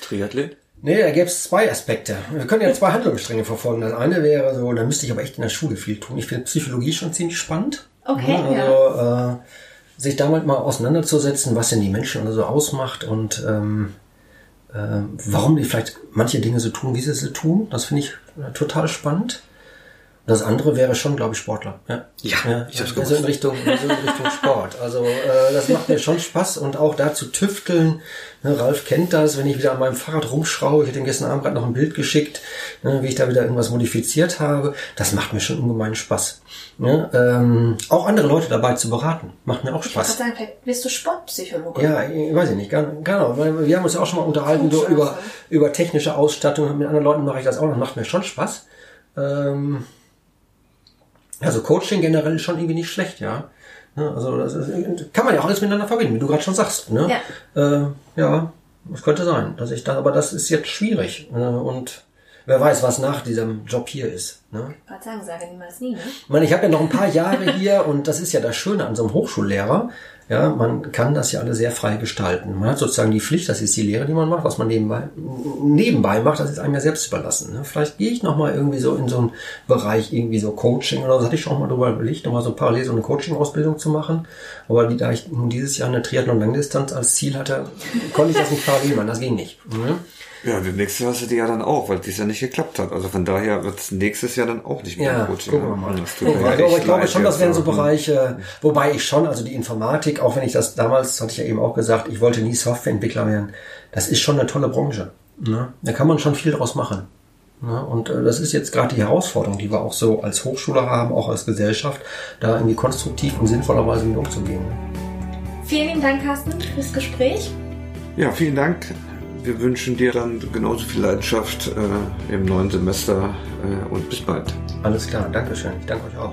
Triathlet? Nee, da gäbe es zwei Aspekte. Wir können ja zwei Handlungsstränge verfolgen. Das eine wäre so, da müsste ich aber echt in der Schule viel tun. Ich finde Psychologie schon ziemlich spannend. Okay. Ja, also ja. Äh, sich damit mal auseinanderzusetzen, was denn die Menschen so ausmacht und ähm, äh, warum die vielleicht manche Dinge so tun, wie sie sie tun. Das finde ich äh, total spannend. Das andere wäre schon, glaube ich, Sportler. Ja, ja, ja ich hab's also in Richtung, also in Richtung Sport. Also äh, das macht mir schon Spaß und auch da zu tüfteln. Ne, Ralf kennt das, wenn ich wieder an meinem Fahrrad rumschraube. Ich hätte ihm gestern Abend gerade noch ein Bild geschickt, ne, wie ich da wieder irgendwas modifiziert habe. Das macht mir schon ungemein Spaß. Ne? Ähm, auch andere Leute dabei zu beraten, macht mir auch Spaß. Ich sagen, vielleicht bist du Sportpsychologe. Ja, ich weiß ich nicht, genau. Weil wir haben uns ja auch schon mal unterhalten so über, über technische Ausstattung. Mit anderen Leuten mache ich das auch, das macht mir schon Spaß. Ähm, also Coaching generell ist schon irgendwie nicht schlecht, ja. Also das ist, kann man ja auch alles miteinander verbinden, wie du gerade schon sagst. Ne? Ja. Äh, ja, das könnte sein, dass ich da, aber das ist jetzt schwierig. Äh, und wer weiß, was nach diesem Job hier ist. Ne? Wollte sagen, sage niemals nie, ne? Ich meine, ich habe ja noch ein paar Jahre hier und das ist ja das Schöne an so einem Hochschullehrer. Ja, man kann das ja alle sehr frei gestalten. Man hat sozusagen die Pflicht, das ist die Lehre, die man macht, was man nebenbei, nebenbei macht, das ist einem ja selbst überlassen. Ne? Vielleicht gehe ich nochmal irgendwie so in so einen Bereich, irgendwie so Coaching oder so, hatte ich schon mal drüber überlegt, nochmal so parallel so eine Coaching-Ausbildung zu machen. Aber da ich dieses Jahr eine Triathlon-Langdistanz als Ziel hatte, konnte ich das nicht parallel machen, das ging nicht. Ne? Ja, nächstes Jahr hast du die ja dann auch, weil dies ja nicht geklappt hat. Also von daher wird es nächstes Jahr dann auch nicht mehr ja, Coaching. Gucken wir mal. Wir. Aber ich glaube schon, das wären so Bereiche, wobei ich schon, also die Informatik, auch wenn ich das damals, hatte ich ja eben auch gesagt, ich wollte nie Softwareentwickler werden, das ist schon eine tolle Branche. Ne? Da kann man schon viel draus machen. Ne? Und äh, das ist jetzt gerade die Herausforderung, die wir auch so als Hochschule haben, auch als Gesellschaft, da irgendwie konstruktiv und sinnvollerweise mit umzugehen. Vielen Dank, Carsten, fürs Gespräch. Ja, vielen Dank wir wünschen dir dann genauso viel Leidenschaft äh, im neuen Semester äh, und bis bald. Alles klar, Dankeschön. Ich danke euch auch.